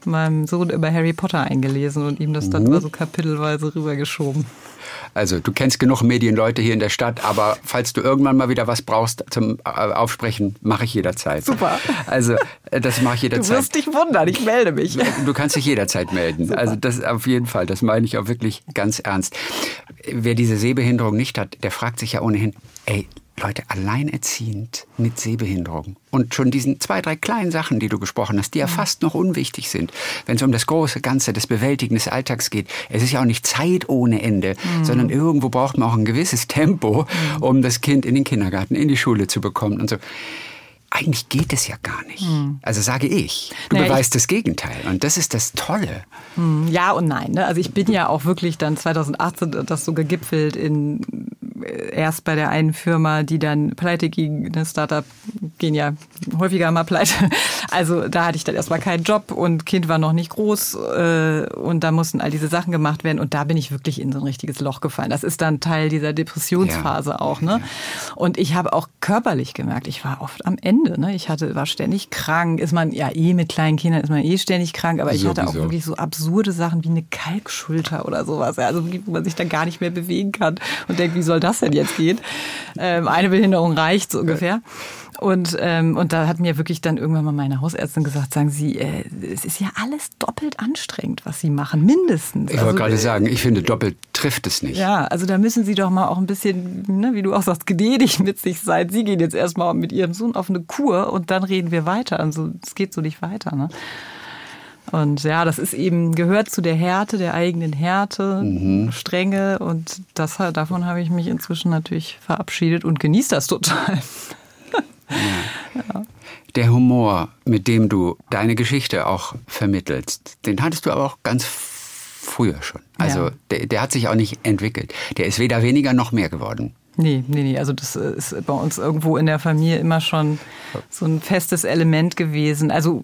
meinem Sohn immer Harry Potter eingelesen und ihm das dann immer so kapitelweise rübergeschoben. Also du kennst genug Medienleute hier in der Stadt, aber falls du irgendwann mal wieder was brauchst zum äh, Aufsprechen, mache ich jederzeit. Super. Also äh, das mache ich Du jederzeit. wirst dich wundern, ich melde mich. Du kannst dich jederzeit melden. Also das auf jeden Fall, das meine ich auch wirklich ganz ernst. Wer diese Sehbehinderung nicht hat, der fragt sich ja ohnehin, ey, Leute alleinerziehend mit Sehbehinderung und schon diesen zwei, drei kleinen Sachen, die du gesprochen hast, die ja fast noch unwichtig sind, wenn es um das große Ganze des Bewältigen des Alltags geht. Es ist ja auch nicht Zeit ohne Ende, mhm. sondern irgendwo braucht man auch ein gewisses Tempo, mhm. um das Kind in den Kindergarten, in die Schule zu bekommen und so eigentlich geht es ja gar nicht. Hm. Also sage ich. Du naja, beweist ich, das Gegenteil. Und das ist das Tolle. Hm, ja und nein. Ne? Also ich bin ja auch wirklich dann 2018 das so gegipfelt in erst bei der einen Firma, die dann pleite ging. Eine Startup gehen ja häufiger mal pleite. Also da hatte ich dann erstmal keinen Job und Kind war noch nicht groß äh, und da mussten all diese Sachen gemacht werden und da bin ich wirklich in so ein richtiges Loch gefallen. Das ist dann Teil dieser Depressionsphase ja. auch. Ne? Und ich habe auch körperlich gemerkt, ich war oft am Ende. Ne? Ich hatte, war ständig krank. Ist man ja eh mit kleinen Kindern, ist man eh ständig krank, aber ich hatte auch wirklich so absurde Sachen wie eine Kalkschulter oder sowas. Also wo man sich dann gar nicht mehr bewegen kann und denkt, wie soll das denn jetzt gehen? Ähm, eine Behinderung reicht so ungefähr. Und, ähm, und da hat mir wirklich dann irgendwann mal meine Hausärztin gesagt, sagen Sie, äh, es ist ja alles doppelt anstrengend, was Sie machen, mindestens. Ich wollte also, gerade sagen, ich finde, doppelt trifft es nicht. Ja, also da müssen Sie doch mal auch ein bisschen, ne, wie du auch sagst, gnädig mit sich sein. Sie gehen jetzt erstmal mit Ihrem Sohn auf eine Kur und dann reden wir weiter. Also es geht so nicht weiter. Ne? Und ja, das ist eben, gehört zu der Härte, der eigenen Härte, mhm. Strenge. Und das, davon habe ich mich inzwischen natürlich verabschiedet und genieße das total. ja. Der Humor, mit dem du deine Geschichte auch vermittelst, den hattest du aber auch ganz früher schon. Also ja. der, der hat sich auch nicht entwickelt. Der ist weder weniger noch mehr geworden. Nee, nee, nee. Also das ist bei uns irgendwo in der Familie immer schon so ein festes Element gewesen. Also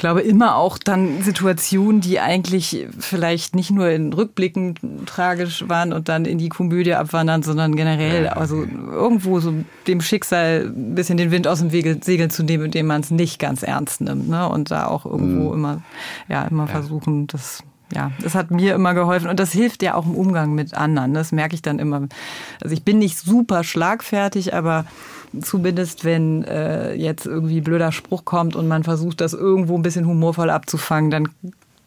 glaube immer auch dann Situationen, die eigentlich vielleicht nicht nur in Rückblicken tragisch waren und dann in die Komödie abwandern, sondern generell, also irgendwo so dem Schicksal ein bisschen den Wind aus dem Wege segeln zu nehmen, indem man es nicht ganz ernst nimmt. Ne? Und da auch irgendwo mhm. immer, ja, immer ja. versuchen, das ja, das hat mir immer geholfen und das hilft ja auch im Umgang mit anderen. Das merke ich dann immer. Also ich bin nicht super schlagfertig, aber Zumindest wenn äh, jetzt irgendwie blöder Spruch kommt und man versucht, das irgendwo ein bisschen humorvoll abzufangen, dann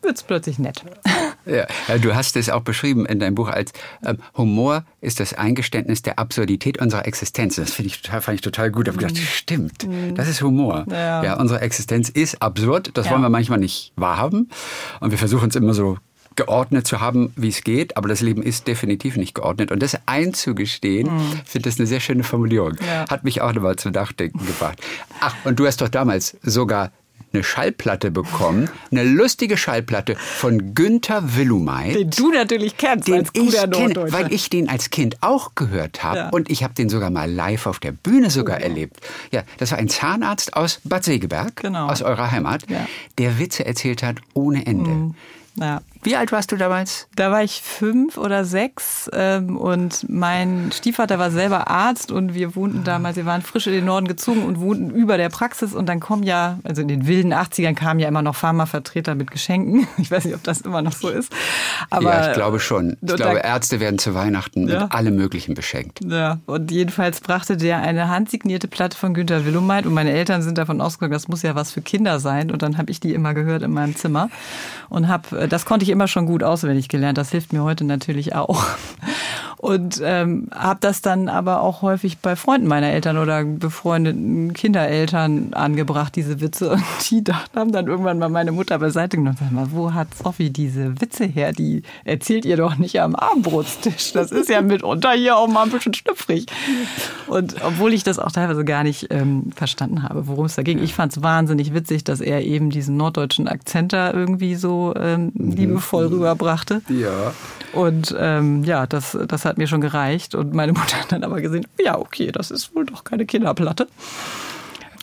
wird es plötzlich nett. Ja, du hast es auch beschrieben in deinem Buch als ähm, Humor ist das Eingeständnis der Absurdität unserer Existenz. Das finde ich total, fand ich total gut. Ich habe gedacht, mhm. stimmt, mhm. das ist Humor. Ja. ja. unsere Existenz ist absurd. Das ja. wollen wir manchmal nicht wahrhaben. Und wir versuchen es immer so geordnet zu haben, wie es geht, aber das Leben ist definitiv nicht geordnet. Und das einzugestehen, mhm. finde das eine sehr schöne Formulierung. Ja. Hat mich auch nochmal zum Nachdenken gebracht. Ach, und du hast doch damals sogar eine Schallplatte bekommen, eine lustige Schallplatte von Günther Willumeit. Den du natürlich kennst den als ich kenne, weil ich den als Kind auch gehört habe ja. und ich habe den sogar mal live auf der Bühne sogar oh. erlebt. Ja, das war ein Zahnarzt aus Bad Segeberg, genau. aus eurer Heimat, ja. der Witze erzählt hat ohne Ende. Mhm. Ja. Wie alt warst du damals? Da war ich fünf oder sechs ähm, und mein Stiefvater war selber Arzt und wir wohnten damals, wir waren frisch in den Norden gezogen und wohnten über der Praxis und dann kommen ja, also in den wilden 80ern kamen ja immer noch Pharmavertreter mit Geschenken. Ich weiß nicht, ob das immer noch so ist. Aber ja, ich glaube schon. Ich glaube, Ärzte werden zu Weihnachten ja. mit allem Möglichen beschenkt. Ja, und jedenfalls brachte der eine handsignierte Platte von Günter Willumeit und meine Eltern sind davon ausgegangen, das muss ja was für Kinder sein und dann habe ich die immer gehört in meinem Zimmer und habe, das konnte ich immer schon gut auswendig gelernt. Das hilft mir heute natürlich auch. Und ähm, habe das dann aber auch häufig bei Freunden meiner Eltern oder befreundeten Kindereltern angebracht, diese Witze. Und die haben dann irgendwann mal meine Mutter beiseite genommen und gesagt, mal, wo hat Sophie diese Witze her? Die erzählt ihr doch nicht am Abendbrotstisch. Das ist ja mitunter hier auch mal ein bisschen schlüpfrig. Und obwohl ich das auch teilweise gar nicht ähm, verstanden habe, worum es da ging. Ich fand es wahnsinnig witzig, dass er eben diesen norddeutschen Akzent da irgendwie so ähm, liebevoll rüberbrachte. Ja. Und ähm, ja, das, das hat mir schon gereicht. Und meine Mutter hat dann aber gesehen, ja, okay, das ist wohl doch keine Kinderplatte.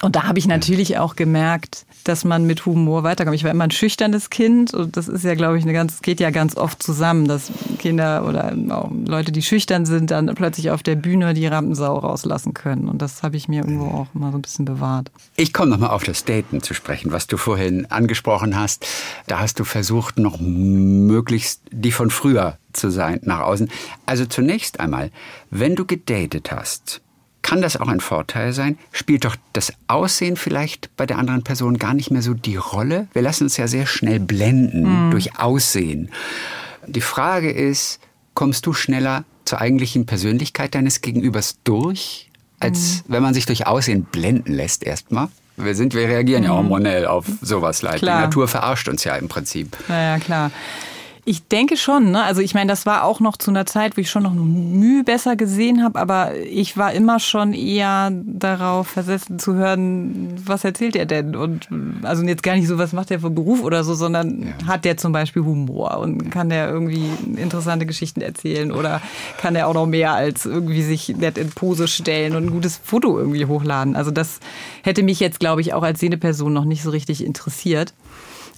Und da habe ich natürlich auch gemerkt, dass man mit Humor weiterkommt. Ich war immer ein schüchternes Kind und das ist ja, glaube ich, eine ganz, geht ja ganz oft zusammen, dass Kinder oder Leute, die schüchtern sind, dann plötzlich auf der Bühne die Rampensau rauslassen können. Und das habe ich mir irgendwo auch immer so ein bisschen bewahrt. Ich komme nochmal auf das Daten zu sprechen, was du vorhin angesprochen hast. Da hast du versucht, noch möglichst die von früher zu sein nach außen. Also zunächst einmal, wenn du gedatet hast, kann das auch ein Vorteil sein? Spielt doch das Aussehen vielleicht bei der anderen Person gar nicht mehr so die Rolle? Wir lassen uns ja sehr schnell blenden mhm. durch Aussehen. Die Frage ist, kommst du schneller zur eigentlichen Persönlichkeit deines Gegenübers durch als wenn man sich durch Aussehen blenden lässt erstmal. Wir sind, wir reagieren ja hormonell auf sowas leid. Die. Natur verarscht uns ja im Prinzip. Naja, klar. Ich denke schon, ne? Also ich meine, das war auch noch zu einer Zeit, wo ich schon noch Mühe besser gesehen habe, aber ich war immer schon eher darauf versessen zu hören, was erzählt er denn? Und also jetzt gar nicht so, was macht er für Beruf oder so, sondern hat der zum Beispiel Humor und kann der irgendwie interessante Geschichten erzählen oder kann der auch noch mehr als irgendwie sich nett in Pose stellen und ein gutes Foto irgendwie hochladen? Also das hätte mich jetzt, glaube ich, auch als Sehneperson noch nicht so richtig interessiert.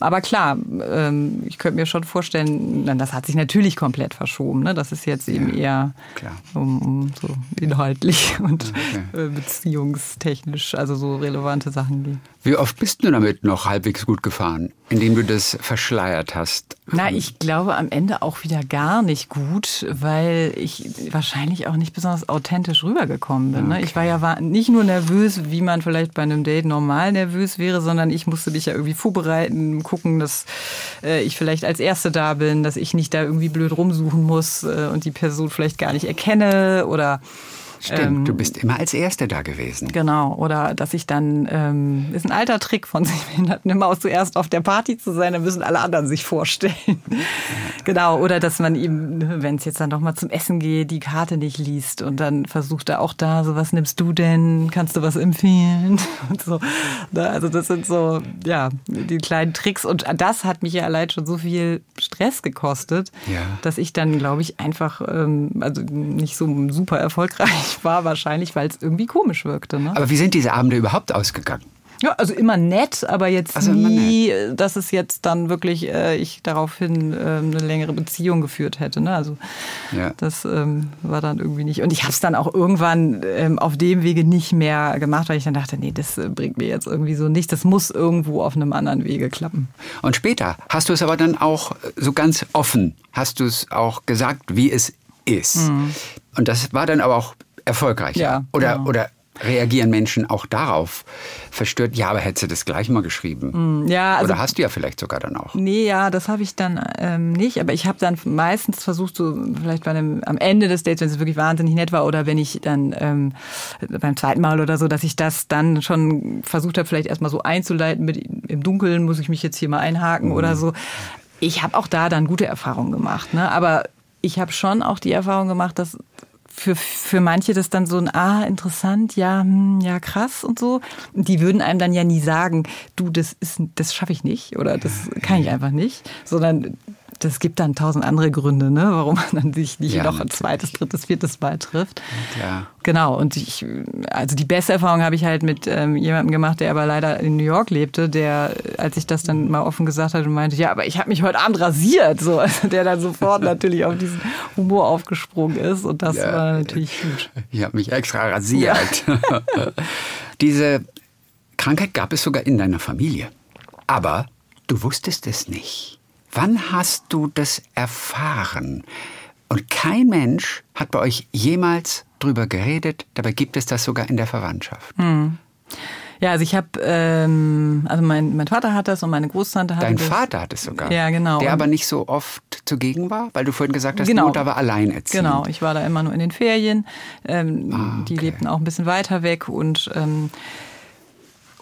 Aber klar, ähm, ich könnte mir schon vorstellen, das hat sich natürlich komplett verschoben. Ne? Das ist jetzt eben eher klar. um, um so inhaltlich und Okay. äh, beziehungstechnisch, also so relevante Sachen geht. Wie oft bist du damit noch halbwegs gut gefahren, indem du das verschleiert hast? Na, ich glaube am Ende auch wieder gar nicht gut, weil ich wahrscheinlich auch nicht besonders authentisch rübergekommen bin. Ne? Ich war ja nicht nur nervös, wie man vielleicht bei einem Date normal nervös wäre, sondern ich musste mich ja irgendwie vorbereiten, gucken, dass äh, ich vielleicht als Erste da bin, dass ich nicht da irgendwie blöd rumsuchen muss äh, und die Person vielleicht gar nicht erkenne oder Stimmt, ähm, du bist immer als Erste da gewesen. Genau, oder dass ich dann, ähm, ist ein alter Trick von sich Behinderten, immer auch zuerst auf der Party zu sein, dann müssen alle anderen sich vorstellen. genau, oder dass man eben, wenn es jetzt dann doch mal zum Essen geht, die Karte nicht liest und dann versucht er auch da, so was nimmst du denn, kannst du was empfehlen? Und so. Ne, Also das sind so, ja, die kleinen Tricks und das hat mich ja allein schon so viel Stress gekostet, Ja. dass ich dann, glaube ich, einfach, ähm, also nicht so super erfolgreich war wahrscheinlich, weil es irgendwie komisch wirkte. Ne? Aber wie sind diese Abende überhaupt ausgegangen? Ja, also immer nett, aber jetzt Also nie, dass es jetzt dann wirklich äh, ich daraufhin ähm, eine längere Beziehung geführt hätte. Ne? Also Ja. das ähm, war dann irgendwie nicht. Und ich habe es dann auch irgendwann ähm, auf dem Wege nicht mehr gemacht, weil ich dann dachte, nee, das äh, bringt mir jetzt irgendwie so nichts. Das muss irgendwo auf einem anderen Wege klappen. Und später hast du es aber dann auch so ganz offen, hast du es auch gesagt, wie es ist. Und das war dann aber auch erfolgreicher. Mhm. Ja, oder, genau. oder reagieren Menschen auch darauf verstört? Ja, aber hättest du das gleich mal geschrieben? Ja, also oder hast du ja vielleicht sogar dann auch. Nee, ja, das habe ich dann ähm, nicht. Aber ich habe dann meistens versucht, so vielleicht bei einem, am Ende des Dates, wenn es wirklich wahnsinnig nett war, oder wenn ich dann ähm, beim zweiten Mal oder so, dass ich das dann schon versucht habe, vielleicht erstmal so einzuleiten mit im Dunkeln muss ich mich jetzt hier mal einhaken oder so. Ich habe auch da dann gute Erfahrungen gemacht. Ne? Aber ich habe schon auch die Erfahrung gemacht, dass für, für manche das dann so ein, ah, interessant, ja, hm, ja, krass und so. Die würden einem dann ja nie sagen, du, das ist, das schaffe ich nicht oder das kann ich einfach nicht, sondern das gibt dann tausend andere Gründe, ne, warum man dann sich nicht Ja, noch ein zweites, drittes, viertes Mal trifft. Klar. Genau, und ich, also die beste Erfahrung habe ich halt mit ähm, jemandem gemacht, der aber leider in New York lebte, der, als ich das dann mal offen gesagt hatte, meinte, ja, aber ich habe mich heute Abend rasiert, so, also der dann sofort natürlich auf diesen Humor aufgesprungen ist und das Ja. war natürlich gut. Ich habe mich extra rasiert. Diese Krankheit gab es sogar in deiner Familie. Aber du wusstest es nicht. Wann hast du das erfahren? Und kein Mensch hat bei euch jemals drüber geredet. Dabei gibt es das sogar in der Verwandtschaft. Ja, also ich habe, ähm, also mein, mein Vater hat das und meine Großtante hat Dein das. Vater hat es sogar. Ja, genau. Der aber nicht so oft zugegen war, weil du vorhin gesagt hast, Genau. die Mutter war alleinerziehend. Genau, ich war da immer nur in den Ferien. Ähm, Ah, Die okay. lebten auch ein bisschen weiter weg und ähm,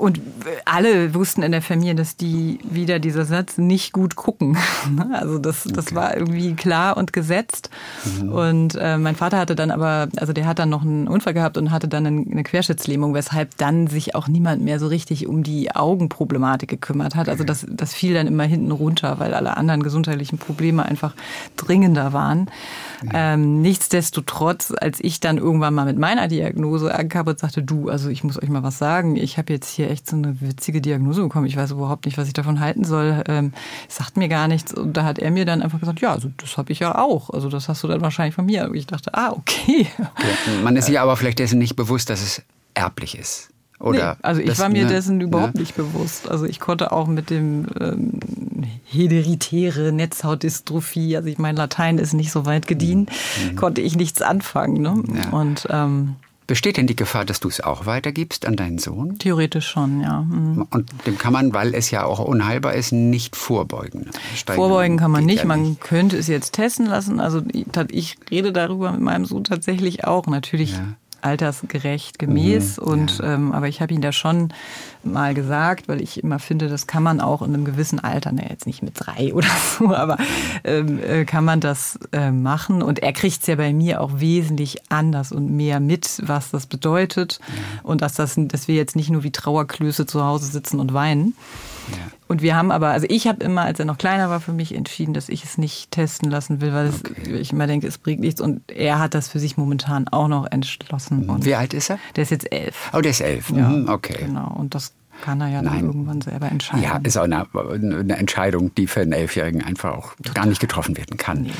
und alle wussten in der Familie, dass die wieder dieser Satz nicht gut gucken. Also das, das war irgendwie klar und gesetzt. Mhm. Und äh, mein Vater hatte dann aber, also der hat dann noch einen Unfall gehabt und hatte dann eine Querschnittslähmung, weshalb dann sich auch niemand mehr so richtig um die Augenproblematik gekümmert hat. Also das, das fiel dann immer hinten runter, weil alle anderen gesundheitlichen Probleme einfach dringender waren. Ähm, nichtsdestotrotz, als ich dann irgendwann mal mit meiner Diagnose ankam und sagte, du, also ich muss euch mal was sagen, ich habe jetzt hier echt so eine witzige Diagnose bekommen, ich weiß überhaupt nicht, was ich davon halten soll, ähm, sagt mir gar nichts. Und da hat er mir dann einfach gesagt, ja, also das habe ich ja auch, also das hast du dann wahrscheinlich von mir. Und ich dachte, ah, okay. Ja, Man ist sich aber vielleicht dessen nicht bewusst, dass es erblich ist. Oder nee, also ich das, war mir ne, dessen überhaupt ne? nicht bewusst. Also ich konnte auch mit dem ähm, hederitäre Netzhautdystrophie, also ich mein Latein ist nicht so weit gediehen, konnte ich nichts anfangen. Ne? Mhm. Ja. Und ähm, Besteht denn die Gefahr, dass du es auch weitergibst an deinen Sohn? theoretisch schon, ja. Mhm. Und dem kann man, weil es ja auch unheilbar ist, nicht vorbeugen. Steigen Vorbeugen kann man nicht, ja man könnte es jetzt testen lassen. Also ich rede darüber mit meinem Sohn tatsächlich auch. Natürlich Ja. Altersgerecht, gemäß. Mhm, und ja. ähm, aber ich habe ihn da schon mal gesagt, weil ich immer finde, das kann man auch in einem gewissen Alter, ne, jetzt nicht mit drei oder so, aber ähm, äh, kann man das äh, machen. Und er kriegt es ja bei mir auch wesentlich anders und mehr mit, was das bedeutet. Und dass, das, dass wir jetzt nicht nur wie Trauerklöße zu Hause sitzen und weinen. Ja. Und wir haben aber, also ich habe immer, als er noch kleiner war, für mich entschieden, dass ich es nicht testen lassen will, weil es, ich immer denke, es bringt nichts. Und er hat das für sich momentan auch noch entschlossen. Und Wie alt ist er? der ist jetzt elf. Oh, der ist elf. Ja, Mhm, okay. Genau. Und das kann er ja dann Nein. irgendwann selber entscheiden. Ja, ist auch eine, eine Entscheidung, die für einen Elfjährigen einfach auch gar nicht getroffen werden kann.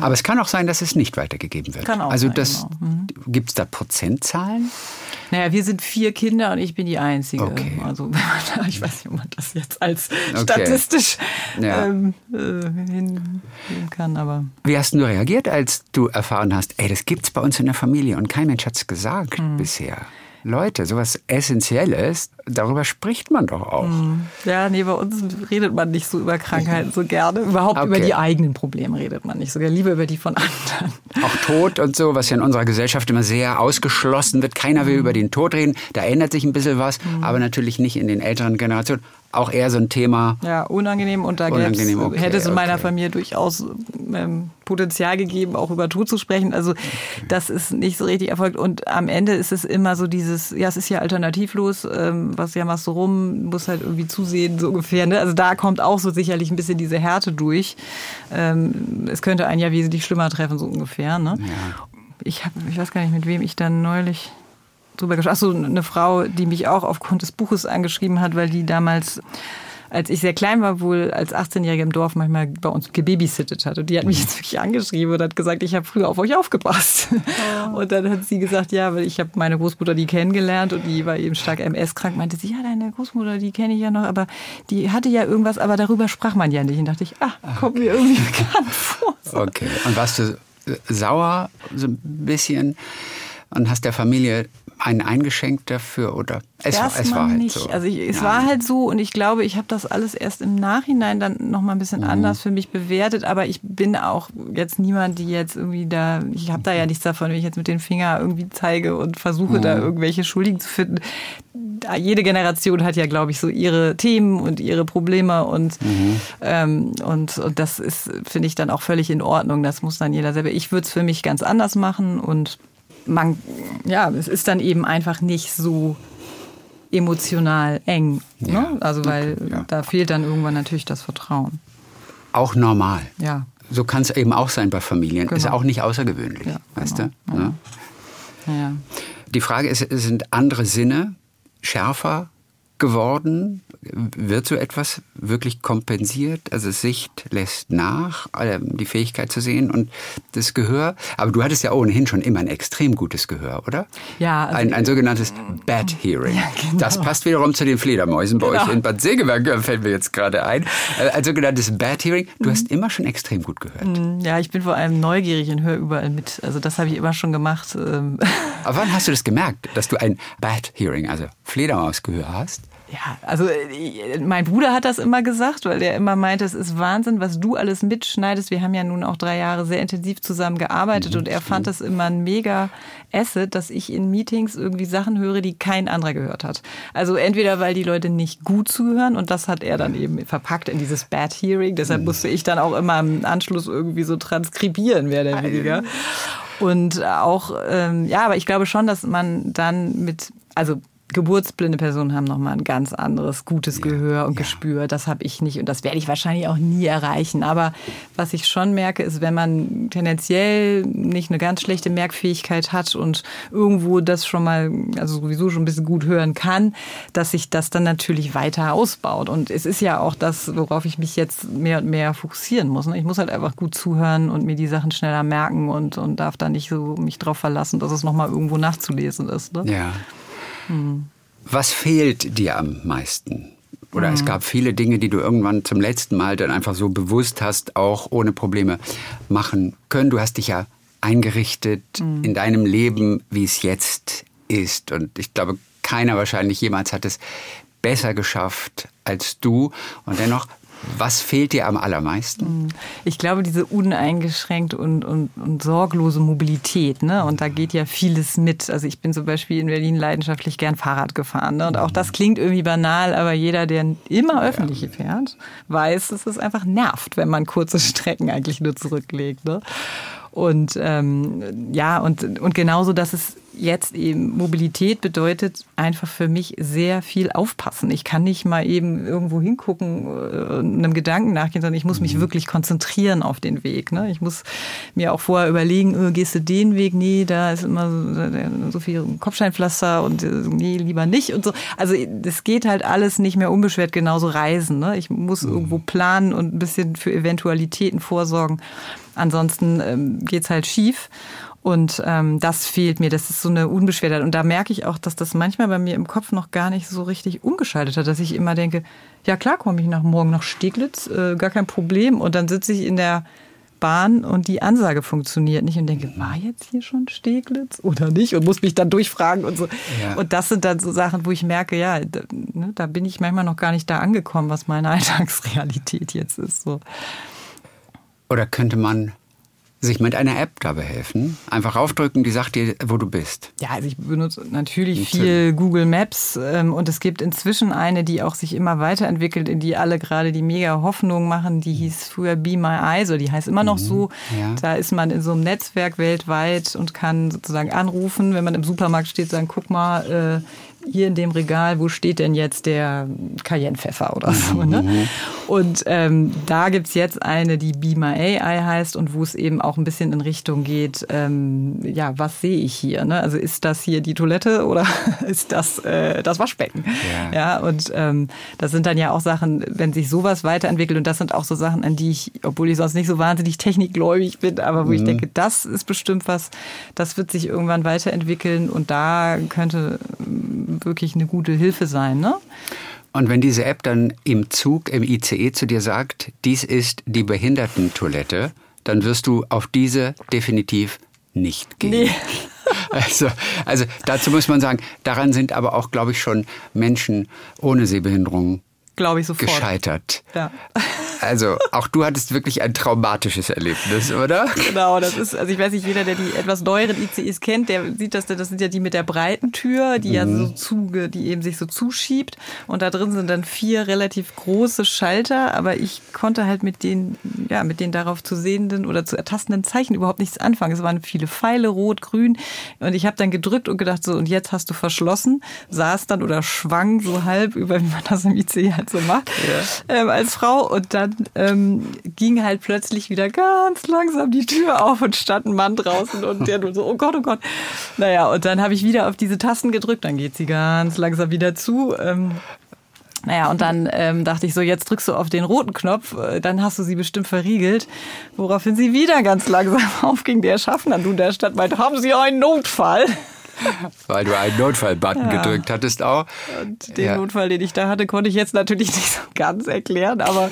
Aber es kann auch sein, dass es nicht weitergegeben wird. Kann auch also sein, das genau. Mhm. gibt es da Prozentzahlen? Naja, wir sind vier Kinder und ich bin die Einzige. Okay. Also ich weiß nicht, ob man das jetzt als Okay. statistisch Ja. ähm, äh, hinnehmen kann, aber Wie hast du reagiert, als du erfahren hast, ey, das gibt's bei uns in der Familie und kein Mensch hat's gesagt Hm. bisher? Leute, sowas Essentielles, darüber spricht man doch auch. ja, nee, bei uns redet man nicht so über Krankheiten so gerne. Überhaupt Okay. über die eigenen Probleme redet man nicht so gerne. Lieber über die von anderen. Auch Tod und so, was ja in unserer Gesellschaft immer sehr ausgeschlossen wird. Keiner Hm. will über den Tod reden. Da ändert sich ein bisschen was, aber natürlich nicht in den älteren Generationen. Auch eher so ein Thema. Ja, unangenehm und da Unangenehm, okay, hätte es in meiner okay. Familie durchaus ähm, Potenzial gegeben, auch über Tod zu sprechen. Also das ist nicht so richtig erfolgt. Und am Ende ist es immer so dieses, ja, es ist ja alternativlos, ähm, was jammerst du rum, muss halt irgendwie zusehen, so ungefähr. Ne? Also da kommt auch so sicherlich ein bisschen diese Härte durch. Ähm, es könnte einen ja wesentlich schlimmer treffen, so ungefähr. Ne? Ich, hab, ich weiß gar nicht, mit wem ich dann neulich drüber gesprochen. Achso, eine Frau, die mich auch aufgrund des Buches angeschrieben hat, weil die damals, als ich sehr klein war, wohl als 18-Jährige im Dorf manchmal bei uns gebabysittet hat. Und die hat mich jetzt wirklich angeschrieben und hat gesagt, ich habe früher auf euch aufgepasst. Und dann hat sie gesagt, ja, weil ich habe meine Großmutter die kennengelernt und die war eben stark MS-krank. Meinte sie, ja, deine Großmutter, die kenne ich ja noch, aber die hatte ja irgendwas, aber darüber sprach man ja nicht. Und dachte ich, ah, kommt mir irgendwie bekannt vor. Okay. Und warst du äh, sauer so ein bisschen und hast der Familie einen eingeschenkt dafür oder es, war, es war halt nicht. so. Also ich, es Ja. war halt so und ich glaube, ich habe das alles erst im Nachhinein dann noch mal ein bisschen Mhm. anders für mich bewertet. Aber ich bin auch jetzt niemand, die jetzt irgendwie da, ich habe da ja nichts davon, wenn ich jetzt mit dem Finger irgendwie zeige und versuche Mhm. da irgendwelche Schuldigen zu finden. Da, jede Generation hat ja, glaube ich, so ihre Themen und ihre Probleme und, Mhm. ähm, und, und das ist, finde ich, dann auch völlig in Ordnung. Das muss dann jeder selber. Ich würde es für mich ganz anders machen und man, ja, es ist dann eben einfach nicht so emotional eng. Ne? Ja, Also weil okay, ja. da fehlt dann irgendwann natürlich das Vertrauen. Auch normal. Ja. So kann es eben auch sein bei Familien. Ist Genau. auch nicht außergewöhnlich, Ja, weißt genau, du? Ne? Ja. Die Frage ist, sind andere Sinne schärfer geworden? Wird so etwas wirklich kompensiert? Also Sicht lässt nach, äh, die Fähigkeit zu sehen und das Gehör. Aber du hattest ja ohnehin schon immer ein extrem gutes Gehör, oder? Ja, also- ein, ein sogenanntes Bad Hearing. Ja, genau. Das passt wiederum zu den Fledermäusen bei euch Genau. in Bad Segeberg, äh, fällt mir jetzt gerade ein. Äh, Ein sogenanntes Bad Hearing. Mhm. Du hast immer schon extrem gut gehört. Ja, ich bin vor allem neugierig und höre überall mit. Also das habe ich immer schon gemacht. Ähm, Aber wann hast du das gemerkt, dass du ein Bad Hearing, also Fledermausgehör hast? Ja, also äh, mein Bruder hat das immer gesagt, weil der immer meinte, es ist Wahnsinn, was du alles mitschneidest. Wir haben ja nun auch drei Jahre sehr intensiv zusammen gearbeitet und er fand es immer ein mega Asset, dass ich in Meetings irgendwie Sachen höre, die kein anderer gehört hat. Also entweder, weil die Leute nicht gut zuhören und das hat er dann eben verpackt in dieses Bad Hearing. Deshalb musste ich dann auch immer im Anschluss irgendwie so transkribieren, mehr oder weniger. Und auch, ähm, ja, aber ich glaube schon, dass man dann mit, also geburtsblinde Personen haben nochmal ein ganz anderes gutes Gehör und Gespür. Das habe ich nicht und das werde ich wahrscheinlich auch nie erreichen. Aber was ich schon merke, ist, wenn man tendenziell nicht eine ganz schlechte Merkfähigkeit hat und irgendwo das schon mal, also sowieso schon ein bisschen gut hören kann, dass sich das dann natürlich weiter ausbaut. Und es ist ja auch das, worauf ich mich jetzt mehr und mehr fokussieren muss. ne? Ich muss halt einfach gut zuhören und mir die Sachen schneller merken und, und darf da nicht so mich drauf verlassen, dass es nochmal irgendwo nachzulesen ist. Ne? Ja. Was fehlt dir am meisten? Oder es gab viele Dinge, die du irgendwann zum letzten Mal dann einfach so bewusst hast, auch ohne Probleme machen können. Du hast dich ja eingerichtet in deinem Leben, wie es jetzt ist. Und ich glaube, keiner wahrscheinlich jemals hat es besser geschafft als du. Und dennoch Was fehlt dir am allermeisten? Ich glaube, diese uneingeschränkte und, und, und sorglose Mobilität. Ne? Und da geht ja vieles mit. Also ich bin zum Beispiel in Berlin leidenschaftlich gern Fahrrad gefahren. Ne? Und auch das klingt irgendwie banal, aber jeder, der immer öffentliche fährt, weiß, dass es einfach nervt, wenn man kurze Strecken eigentlich nur zurücklegt. Ne? Und ähm, ja, und, und genauso, dass es jetzt eben Mobilität bedeutet einfach für mich sehr viel aufpassen. Ich kann nicht mal eben irgendwo hingucken, äh, einem Gedanken nachgehen, sondern ich muss mich mhm. wirklich konzentrieren auf den Weg. Ne? Ich muss mir auch vorher überlegen, äh, gehst du den Weg? Nee, da ist immer so, so viel Kopfsteinpflaster und äh, nee, lieber nicht und so. Also es geht halt alles nicht mehr unbeschwert genauso reisen. Ne? Ich muss mhm. irgendwo planen und ein bisschen für Eventualitäten vorsorgen. Ansonsten ähm, geht's halt schief. Und ähm, das fehlt mir. Das ist so eine Unbeschwertheit. Und da merke ich auch, dass das manchmal bei mir im Kopf noch gar nicht so richtig umgeschaltet hat, dass ich immer denke, ja klar komme ich nach morgen nach Steglitz, äh, gar kein Problem. Und dann sitze ich in der Bahn und die Ansage funktioniert nicht und denke, war jetzt hier schon Steglitz oder nicht? Und muss mich dann durchfragen und so. Ja. Und das sind dann so Sachen, wo ich merke, ja, da, ne, da bin ich manchmal noch gar nicht da angekommen, was meine Alltagsrealität jetzt ist. So. Oder könnte man sich mit einer App dabei helfen. Einfach aufdrücken, die sagt dir, wo du bist. Ja, also ich benutze natürlich viel Google Maps ähm, und es gibt inzwischen eine, die auch sich immer weiterentwickelt, in die alle gerade die mega Hoffnung machen. Die hieß früher Be My Eyes oder die heißt immer noch mhm. so. Ja. Da ist man in so einem Netzwerk weltweit und kann sozusagen anrufen, wenn man im Supermarkt steht, sagen, guck mal, äh, hier in dem Regal, wo steht denn jetzt der Cayennepfeffer oder so. Ne? Mhm. Und ähm, da gibt's jetzt eine, die Be My AI heißt und wo es eben auch ein bisschen in Richtung geht, ähm, ja, was sehe ich hier? Ne? Also ist das hier die Toilette oder ist das äh, das Waschbecken? Ja, ja und ähm, das sind dann ja auch Sachen, wenn sich sowas weiterentwickelt und das sind auch so Sachen, an die ich, obwohl ich sonst nicht so wahnsinnig technikgläubig bin, aber wo mhm. ich denke, das ist bestimmt was, das wird sich irgendwann weiterentwickeln und da könnte wirklich eine gute Hilfe sein. Ne? Und wenn diese App dann im Zug, im ICE zu dir sagt, dies ist die Behindertentoilette, dann wirst du auf diese definitiv nicht gehen. Nee. Also, also dazu muss man sagen, daran sind aber auch, glaube ich, schon Menschen ohne Sehbehinderung glaube ich sofort. Gescheitert. Ja. Also auch du hattest wirklich ein traumatisches Erlebnis, oder? Genau, das ist, also ich weiß nicht, jeder, der die etwas neueren ICEs kennt, der sieht das, das sind ja die mit der breiten Tür, die mhm. ja so zuge, die eben sich so zuschiebt und da drin sind dann vier relativ große Schalter, aber ich konnte halt mit den, ja, mit den darauf zu sehenden oder zu ertastenden Zeichen überhaupt nichts anfangen. Es waren viele Pfeile, rot, grün und ich habe dann gedrückt und gedacht so, und jetzt hast du verschlossen, saß dann oder schwang so halb über, wie man das im ICE halt so macht, ja. ähm, als Frau und dann ähm, ging halt plötzlich wieder ganz langsam die Tür auf und stand ein Mann draußen und der nur so, oh Gott, oh Gott. Naja, und dann habe ich wieder auf diese Tasten gedrückt, dann geht sie ganz langsam wieder zu. Ähm, naja, und dann ähm, dachte ich so, jetzt drückst du auf den roten Knopf, äh, dann hast du sie bestimmt verriegelt. Woraufhin sie wieder ganz langsam aufging. Der Schaffner, du der Stadt meinte, haben Sie einen Notfall? Weil du einen Notfall-Button ja. gedrückt hattest auch. Und den ja. Notfall, den ich da hatte, konnte ich jetzt natürlich nicht so ganz erklären, aber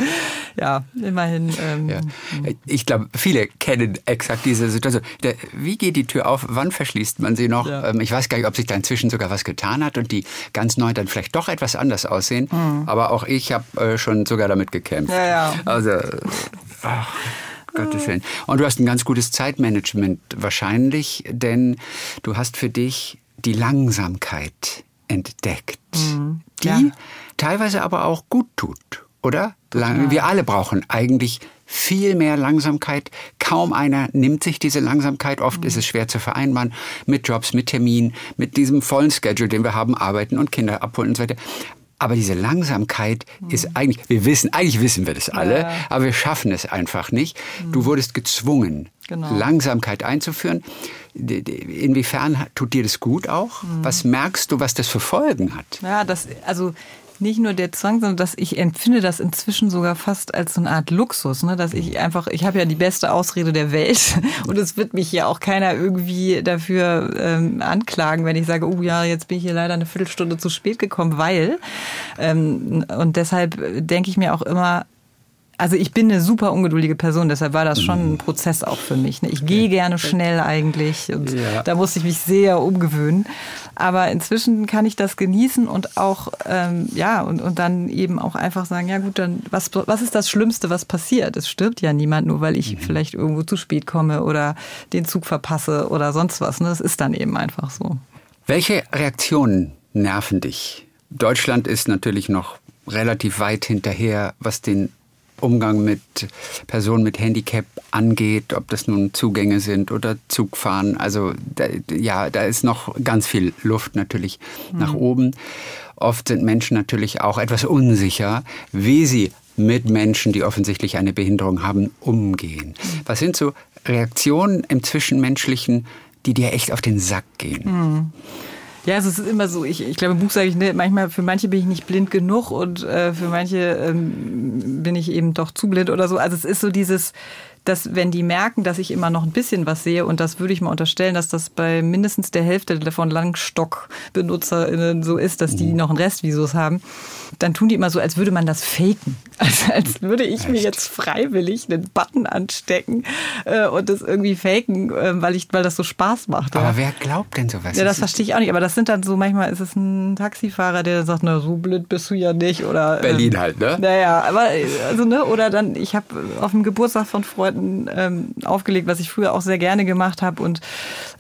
ja, immerhin. Ähm, ja. Ich glaube, viele kennen exakt diese Situation. Wie geht die Tür auf? Wann verschließt man sie noch? Ähm, ich weiß gar nicht, ob sich da inzwischen sogar was getan hat und die ganz neu dann vielleicht doch etwas anders aussehen. Mhm. Aber auch ich habe äh, schon sogar damit gekämpft. Ja, ja. Also, ach. Gottes Willen. Und du hast ein ganz gutes Zeitmanagement wahrscheinlich, denn du hast für dich die Langsamkeit entdeckt, mhm. die ja. teilweise aber auch gut tut, oder? Lang, wir alle brauchen eigentlich viel mehr Langsamkeit. Kaum einer nimmt sich diese Langsamkeit. Oft mhm. ist es schwer zu vereinbaren mit Jobs, mit Terminen, mit diesem vollen Schedule, den wir haben, arbeiten und Kinder abholen und so weiter. Aber diese Langsamkeit mhm. ist eigentlich, wir wissen, eigentlich wissen wir das alle, ja. aber wir schaffen es einfach nicht. Mhm. Du wurdest gezwungen, genau. Langsamkeit einzuführen. Inwiefern tut dir das gut auch? Mhm. Was merkst du, was das für Folgen hat? Ja, das, also nicht nur der Zwang, sondern dass ich empfinde das inzwischen sogar fast als so eine Art Luxus, ne? dass ich einfach, ich habe ja die beste Ausrede der Welt und es wird mich ja auch keiner irgendwie dafür ähm, anklagen, wenn ich sage, oh ja, jetzt bin ich hier leider eine Viertelstunde zu spät gekommen, weil ähm, und deshalb denke ich mir auch immer, also ich bin eine super ungeduldige Person, deshalb war das schon ein Prozess auch für mich. Ne? Ich gehe gerne schnell eigentlich und ja. da musste ich mich sehr umgewöhnen. Aber inzwischen kann ich das genießen und auch, ähm, ja, und, und dann eben auch einfach sagen, ja gut, dann was, was ist das Schlimmste, was passiert? Es stirbt ja niemand, nur weil ich mhm. vielleicht irgendwo zu spät komme oder den Zug verpasse oder sonst was. Ne? Das ist dann eben einfach so. Welche Reaktionen nerven dich? Deutschland ist natürlich noch relativ weit hinterher, was den Umgang mit Personen mit Handicap angeht, ob das nun Zugänge sind oder Zugfahren. Also da, ja, da ist noch ganz viel Luft natürlich mhm. nach oben. Oft sind Menschen natürlich auch etwas unsicher, wie sie mit Menschen, die offensichtlich eine Behinderung haben, umgehen. Mhm. Was sind so Reaktionen im Zwischenmenschlichen, die dir echt auf den Sack gehen? Mhm. Ja, also es ist immer so, ich, ich glaube, im Buch sage ich, ne, manchmal, für manche bin ich nicht blind genug und äh, für manche ähm, bin ich eben doch zu blind oder so. Also es ist so dieses, dass wenn die merken, dass ich immer noch ein bisschen was sehe, und das würde ich mal unterstellen, dass das bei mindestens der Hälfte von Langstock-BenutzerInnen so ist, dass die mhm. noch einen Restvisus haben, dann tun die immer so, als würde man das faken. Also als würde ich Echt? mir jetzt freiwillig einen Button anstecken äh, und das irgendwie faken, äh, weil, ich, weil das so Spaß macht. Aber ja. wer glaubt denn sowas? Ja, das verstehe ich auch nicht. Aber das sind dann so, manchmal ist es ein Taxifahrer, der sagt, na, so blöd bist du ja nicht. Oder, Berlin ähm, halt, ne? Naja, aber also, ne, oder dann, ich habe auf dem Geburtstag von Freunden ähm, aufgelegt, was ich früher auch sehr gerne gemacht habe. Und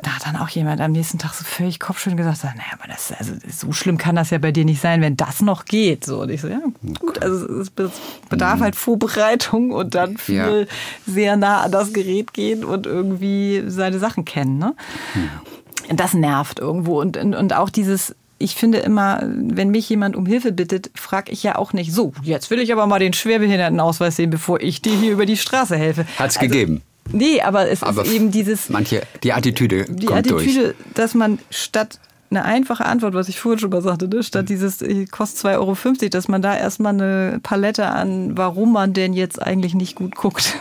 da hat dann auch jemand am nächsten Tag so völlig kopfschön gesagt, naja, aber das, also, so schlimm kann das ja bei dir nicht sein, wenn das noch geht. So, und ich so, ja, gut, also es bedarf halt Vorbereitung und dann viel ja. sehr nah an das Gerät gehen und irgendwie seine Sachen kennen. Ne? Hm. Das nervt irgendwo. Und, und, und auch dieses, ich finde immer, wenn mich jemand um Hilfe bittet, frage ich ja auch nicht, so, jetzt will ich aber mal den Schwerbehindertenausweis sehen, bevor ich dir hier über die Straße helfe. Hat's also, gegeben. Nee, aber es aber ist eben dieses. Manche, die Attitüde. Die kommt Attitüde, durch. dass man statt eine einfache Antwort, was ich vorhin schon mal sagte, ne? statt mhm. dieses kostet 2,50 Euro, dass man da erstmal eine Palette an, warum man denn jetzt eigentlich nicht gut guckt,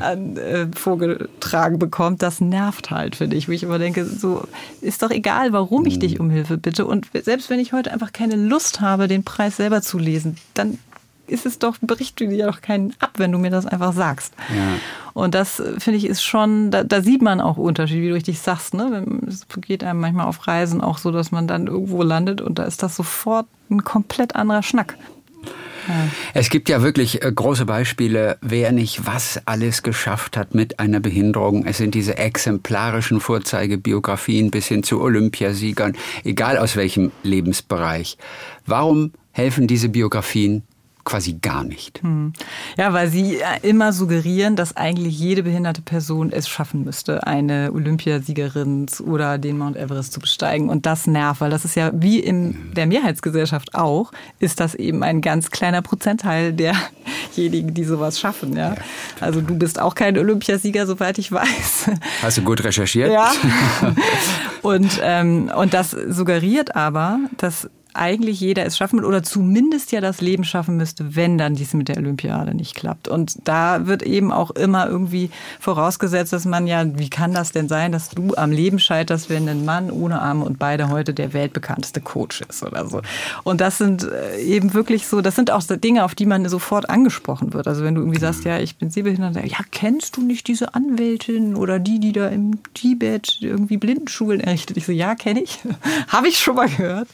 an, äh, vorgetragen bekommt, das nervt halt, finde ich. Wo ich immer denke, so ist doch egal, warum ich dich mhm. um Hilfe bitte. Und selbst wenn ich heute einfach keine Lust habe, den Preis selber zu lesen, dann ist es doch, berichte dir doch keinen ab, wenn du mir das einfach sagst. Ja. Und das, finde ich, ist schon, da, da, sieht man auch Unterschied, wie du richtig sagst. Ne? Es geht einem manchmal auf Reisen auch so, dass man dann irgendwo landet und da ist das sofort ein komplett anderer Schnack. Es gibt ja wirklich äh, große Beispiele, wer nicht was alles geschafft hat mit einer Behinderung. Es sind diese exemplarischen Vorzeigebiografien bis hin zu Olympiasiegern, egal aus welchem Lebensbereich. Warum helfen diese Biografien quasi gar nicht. Hm. Ja, weil sie immer suggerieren, dass eigentlich jede behinderte Person es schaffen müsste, eine Olympiasiegerin oder den Mount Everest zu besteigen. Und das nervt, weil das ist ja wie in der Mehrheitsgesellschaft auch, ist das eben ein ganz kleiner Prozentteil derjenigen, die sowas schaffen. Ja? Also du bist auch kein Olympiasieger, soweit ich weiß. Hast du gut recherchiert? Ja. Und, ähm, und das suggeriert aber, dass eigentlich jeder es schaffen oder zumindest ja das Leben schaffen müsste, wenn dann dies mit der Olympiade nicht klappt. Und da wird eben auch immer irgendwie vorausgesetzt, dass man ja, wie kann das denn sein, dass du am Leben scheiterst, wenn ein Mann ohne Arme und beide heute der weltbekannteste Coach ist oder so. Und das sind äh, eben wirklich so, das sind auch Dinge, auf die man sofort angesprochen wird. Also wenn du irgendwie sagst, ja, ich bin sehbehindert, ja, kennst du nicht diese Anwältin oder die, die da im Tibet irgendwie Blindenschulen errichtet? Ich so, ja, kenne ich. Habe ich schon mal gehört.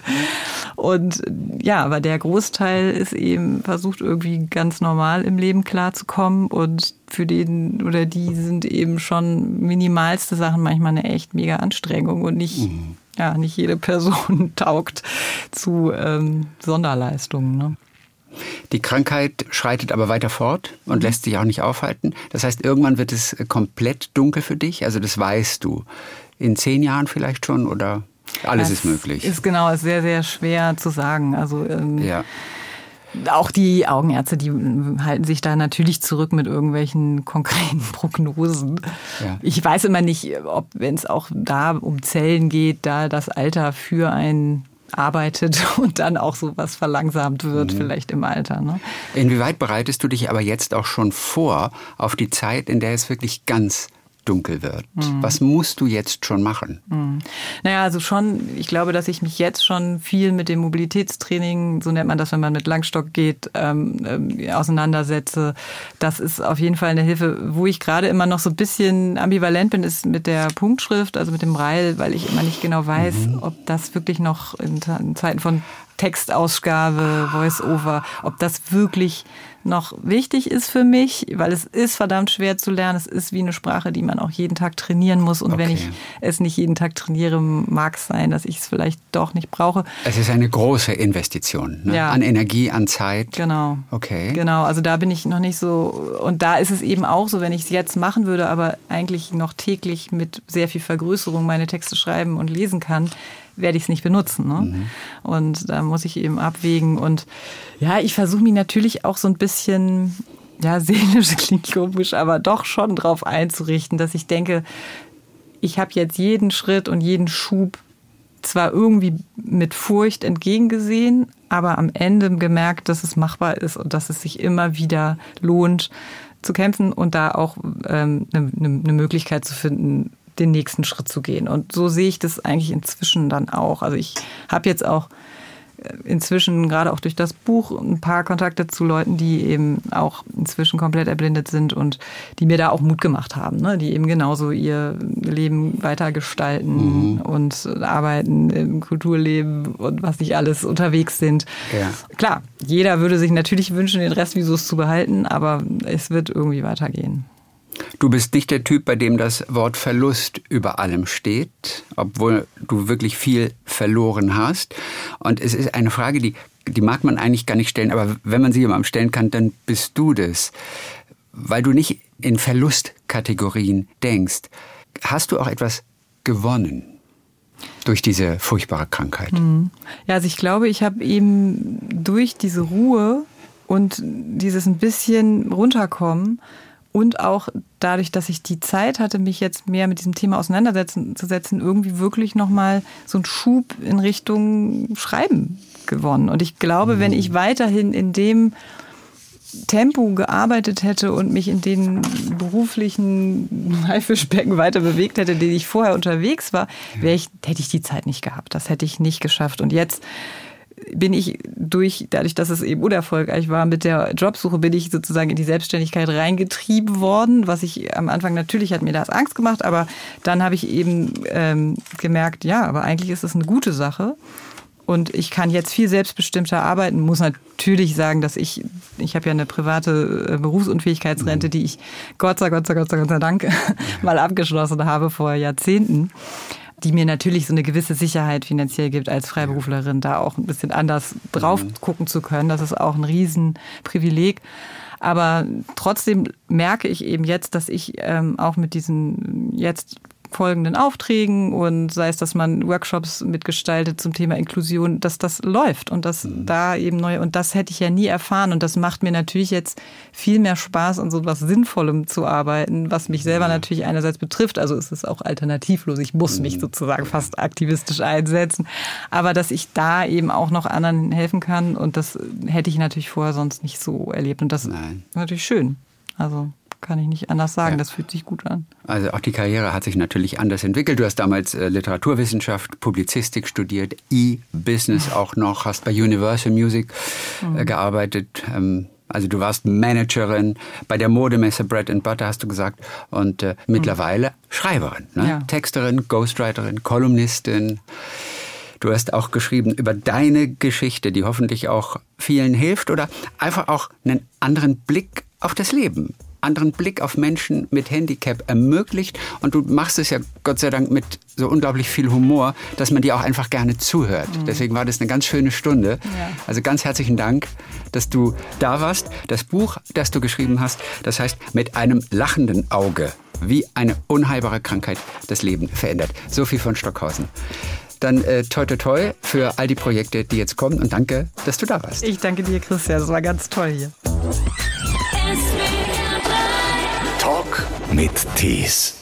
Und ja, aber der Großteil ist eben versucht irgendwie ganz normal im Leben klarzukommen und für den oder die sind eben schon minimalste Sachen manchmal eine echt mega Anstrengung und nicht, mhm. ja, nicht jede Person taugt zu ähm, Sonderleistungen. Ne? Die Krankheit schreitet aber weiter fort und mhm. lässt sich auch nicht aufhalten. Das heißt, irgendwann wird es komplett dunkel für dich. Also das weißt du. In zehn Jahren vielleicht schon oder alles das ist möglich. Ist genau, ist sehr, sehr schwer zu sagen. Also ähm, ja. Auch die Augenärzte, die halten sich da natürlich zurück mit irgendwelchen konkreten Prognosen. Ja. Ich weiß immer nicht, ob, wenn es auch da um Zellen geht, da das Alter für einen arbeitet und dann auch so was verlangsamt wird, mhm. vielleicht im Alter. Ne? Inwieweit bereitest du dich aber jetzt auch schon vor auf die Zeit, in der es wirklich ganz dunkel wird? Mhm. Was musst du jetzt schon machen? Mhm. Naja, also schon, ich glaube, dass ich mich jetzt schon viel mit dem Mobilitätstraining, so nennt man das, wenn man mit Langstock geht, ähm, äh, auseinandersetze. Das ist auf jeden Fall eine Hilfe. Wo ich gerade immer noch so ein bisschen ambivalent bin, ist mit der Punktschrift, also mit dem Braille, weil ich immer nicht genau weiß, mhm. ob das wirklich noch in Zeiten von Textausgabe, Voice-Over, ob das wirklich noch wichtig ist für mich, weil es ist verdammt schwer zu lernen. Es ist wie eine Sprache, die man auch jeden Tag trainieren muss. Und okay. wenn ich es nicht jeden Tag trainiere, mag es sein, dass ich es vielleicht doch nicht brauche. Es ist eine große Investition ne? ja. an Energie, an Zeit. Genau. Okay. Genau, also da bin ich noch nicht so. Und da ist es eben auch so, wenn ich es jetzt machen würde, aber eigentlich noch täglich mit sehr viel Vergrößerung meine Texte schreiben und lesen kann, werde ich es nicht benutzen. Ne? Mhm. Und da muss ich eben abwägen. Und ja, ich versuche mich natürlich auch so ein bisschen, ja, seelisch klingt komisch, aber doch schon darauf einzurichten, dass ich denke, ich habe jetzt jeden Schritt und jeden Schub zwar irgendwie mit Furcht entgegengesehen, aber am Ende gemerkt, dass es machbar ist und dass es sich immer wieder lohnt zu kämpfen und da auch ähm, eine, eine Möglichkeit zu finden, den nächsten Schritt zu gehen. Und so sehe ich das eigentlich inzwischen dann auch. Also ich habe jetzt auch äh, inzwischen gerade auch durch das Buch ein paar Kontakte zu Leuten, die eben auch inzwischen komplett erblindet sind und die mir da auch Mut gemacht haben, ne? die eben genauso ihr Leben weiter gestalten mhm. und arbeiten im Kulturleben und was nicht alles unterwegs sind. Ja. Klar, jeder würde sich natürlich wünschen, den Rest Visus zu behalten, aber es wird irgendwie weitergehen. Du bist nicht der Typ, bei dem das Wort Verlust über allem steht, obwohl du wirklich viel verloren hast. Und es ist eine Frage, die, die mag man eigentlich gar nicht stellen, aber wenn man sie jemandem stellen kann, dann bist du das. Weil du nicht in Verlustkategorien denkst. Hast du auch etwas gewonnen? durch diese furchtbare Krankheit? Hm. Ja, also ich glaube, ich habe eben durch diese Ruhe und dieses ein bisschen runterkommen und auch dadurch, dass ich die Zeit hatte, mich jetzt mehr mit diesem Thema auseinanderzusetzen, irgendwie wirklich nochmal so einen Schub in Richtung Schreiben gewonnen. Und ich glaube, wenn ich weiterhin in dem Tempo gearbeitet hätte und mich in den beruflichen Haifischbecken weiter bewegt hätte, den ich vorher unterwegs war, ich, hätte ich die Zeit nicht gehabt. Das hätte ich nicht geschafft. Und jetzt bin ich durch, dadurch, dass es eben unerfolgreich war mit der Jobsuche, bin ich sozusagen in die Selbstständigkeit reingetrieben worden, was ich am Anfang natürlich hat mir das Angst gemacht, aber dann habe ich eben ähm, gemerkt, ja, aber eigentlich ist es eine gute Sache. Und ich kann jetzt viel selbstbestimmter arbeiten, muss natürlich sagen, dass ich, ich habe ja eine private äh, Berufsunfähigkeitsrente, die ich Gott sei Gott sei Gott sei Gott sei Dank mal abgeschlossen habe vor Jahrzehnten die mir natürlich so eine gewisse Sicherheit finanziell gibt, als Freiberuflerin da auch ein bisschen anders drauf mhm. gucken zu können. Das ist auch ein Riesenprivileg. Aber trotzdem merke ich eben jetzt, dass ich ähm, auch mit diesen jetzt folgenden Aufträgen und sei es, dass man Workshops mitgestaltet zum Thema Inklusion, dass das läuft und dass mhm. da eben neu und das hätte ich ja nie erfahren und das macht mir natürlich jetzt viel mehr Spaß an so was Sinnvollem zu arbeiten, was mich selber mhm. natürlich einerseits betrifft, also ist es auch alternativlos, ich muss mich mhm. sozusagen fast aktivistisch einsetzen, aber dass ich da eben auch noch anderen helfen kann und das hätte ich natürlich vorher sonst nicht so erlebt und das Nein. ist natürlich schön. Also kann ich nicht anders sagen. Ja. Das fühlt sich gut an. Also auch die Karriere hat sich natürlich anders entwickelt. Du hast damals äh, Literaturwissenschaft, Publizistik studiert, E-Business auch noch, hast bei Universal Music äh, mhm. gearbeitet. Ähm, also du warst Managerin bei der Modemesse Bread and Butter, hast du gesagt, und äh, mittlerweile mhm. Schreiberin, ne? ja. Texterin, Ghostwriterin, Kolumnistin. Du hast auch geschrieben über deine Geschichte, die hoffentlich auch vielen hilft oder einfach auch einen anderen Blick auf das Leben anderen Blick auf Menschen mit Handicap ermöglicht. Und du machst es ja Gott sei Dank mit so unglaublich viel Humor, dass man dir auch einfach gerne zuhört. Mhm. Deswegen war das eine ganz schöne Stunde. Ja. Also ganz herzlichen Dank, dass du da warst. Das Buch, das du geschrieben hast, das heißt mit einem lachenden Auge, wie eine unheilbare Krankheit das Leben verändert. So viel von Stockhausen. Dann äh, toi toi toi für all die Projekte, die jetzt kommen und danke, dass du da warst. Ich danke dir, Christian. Das war ganz toll hier. Mit Tees.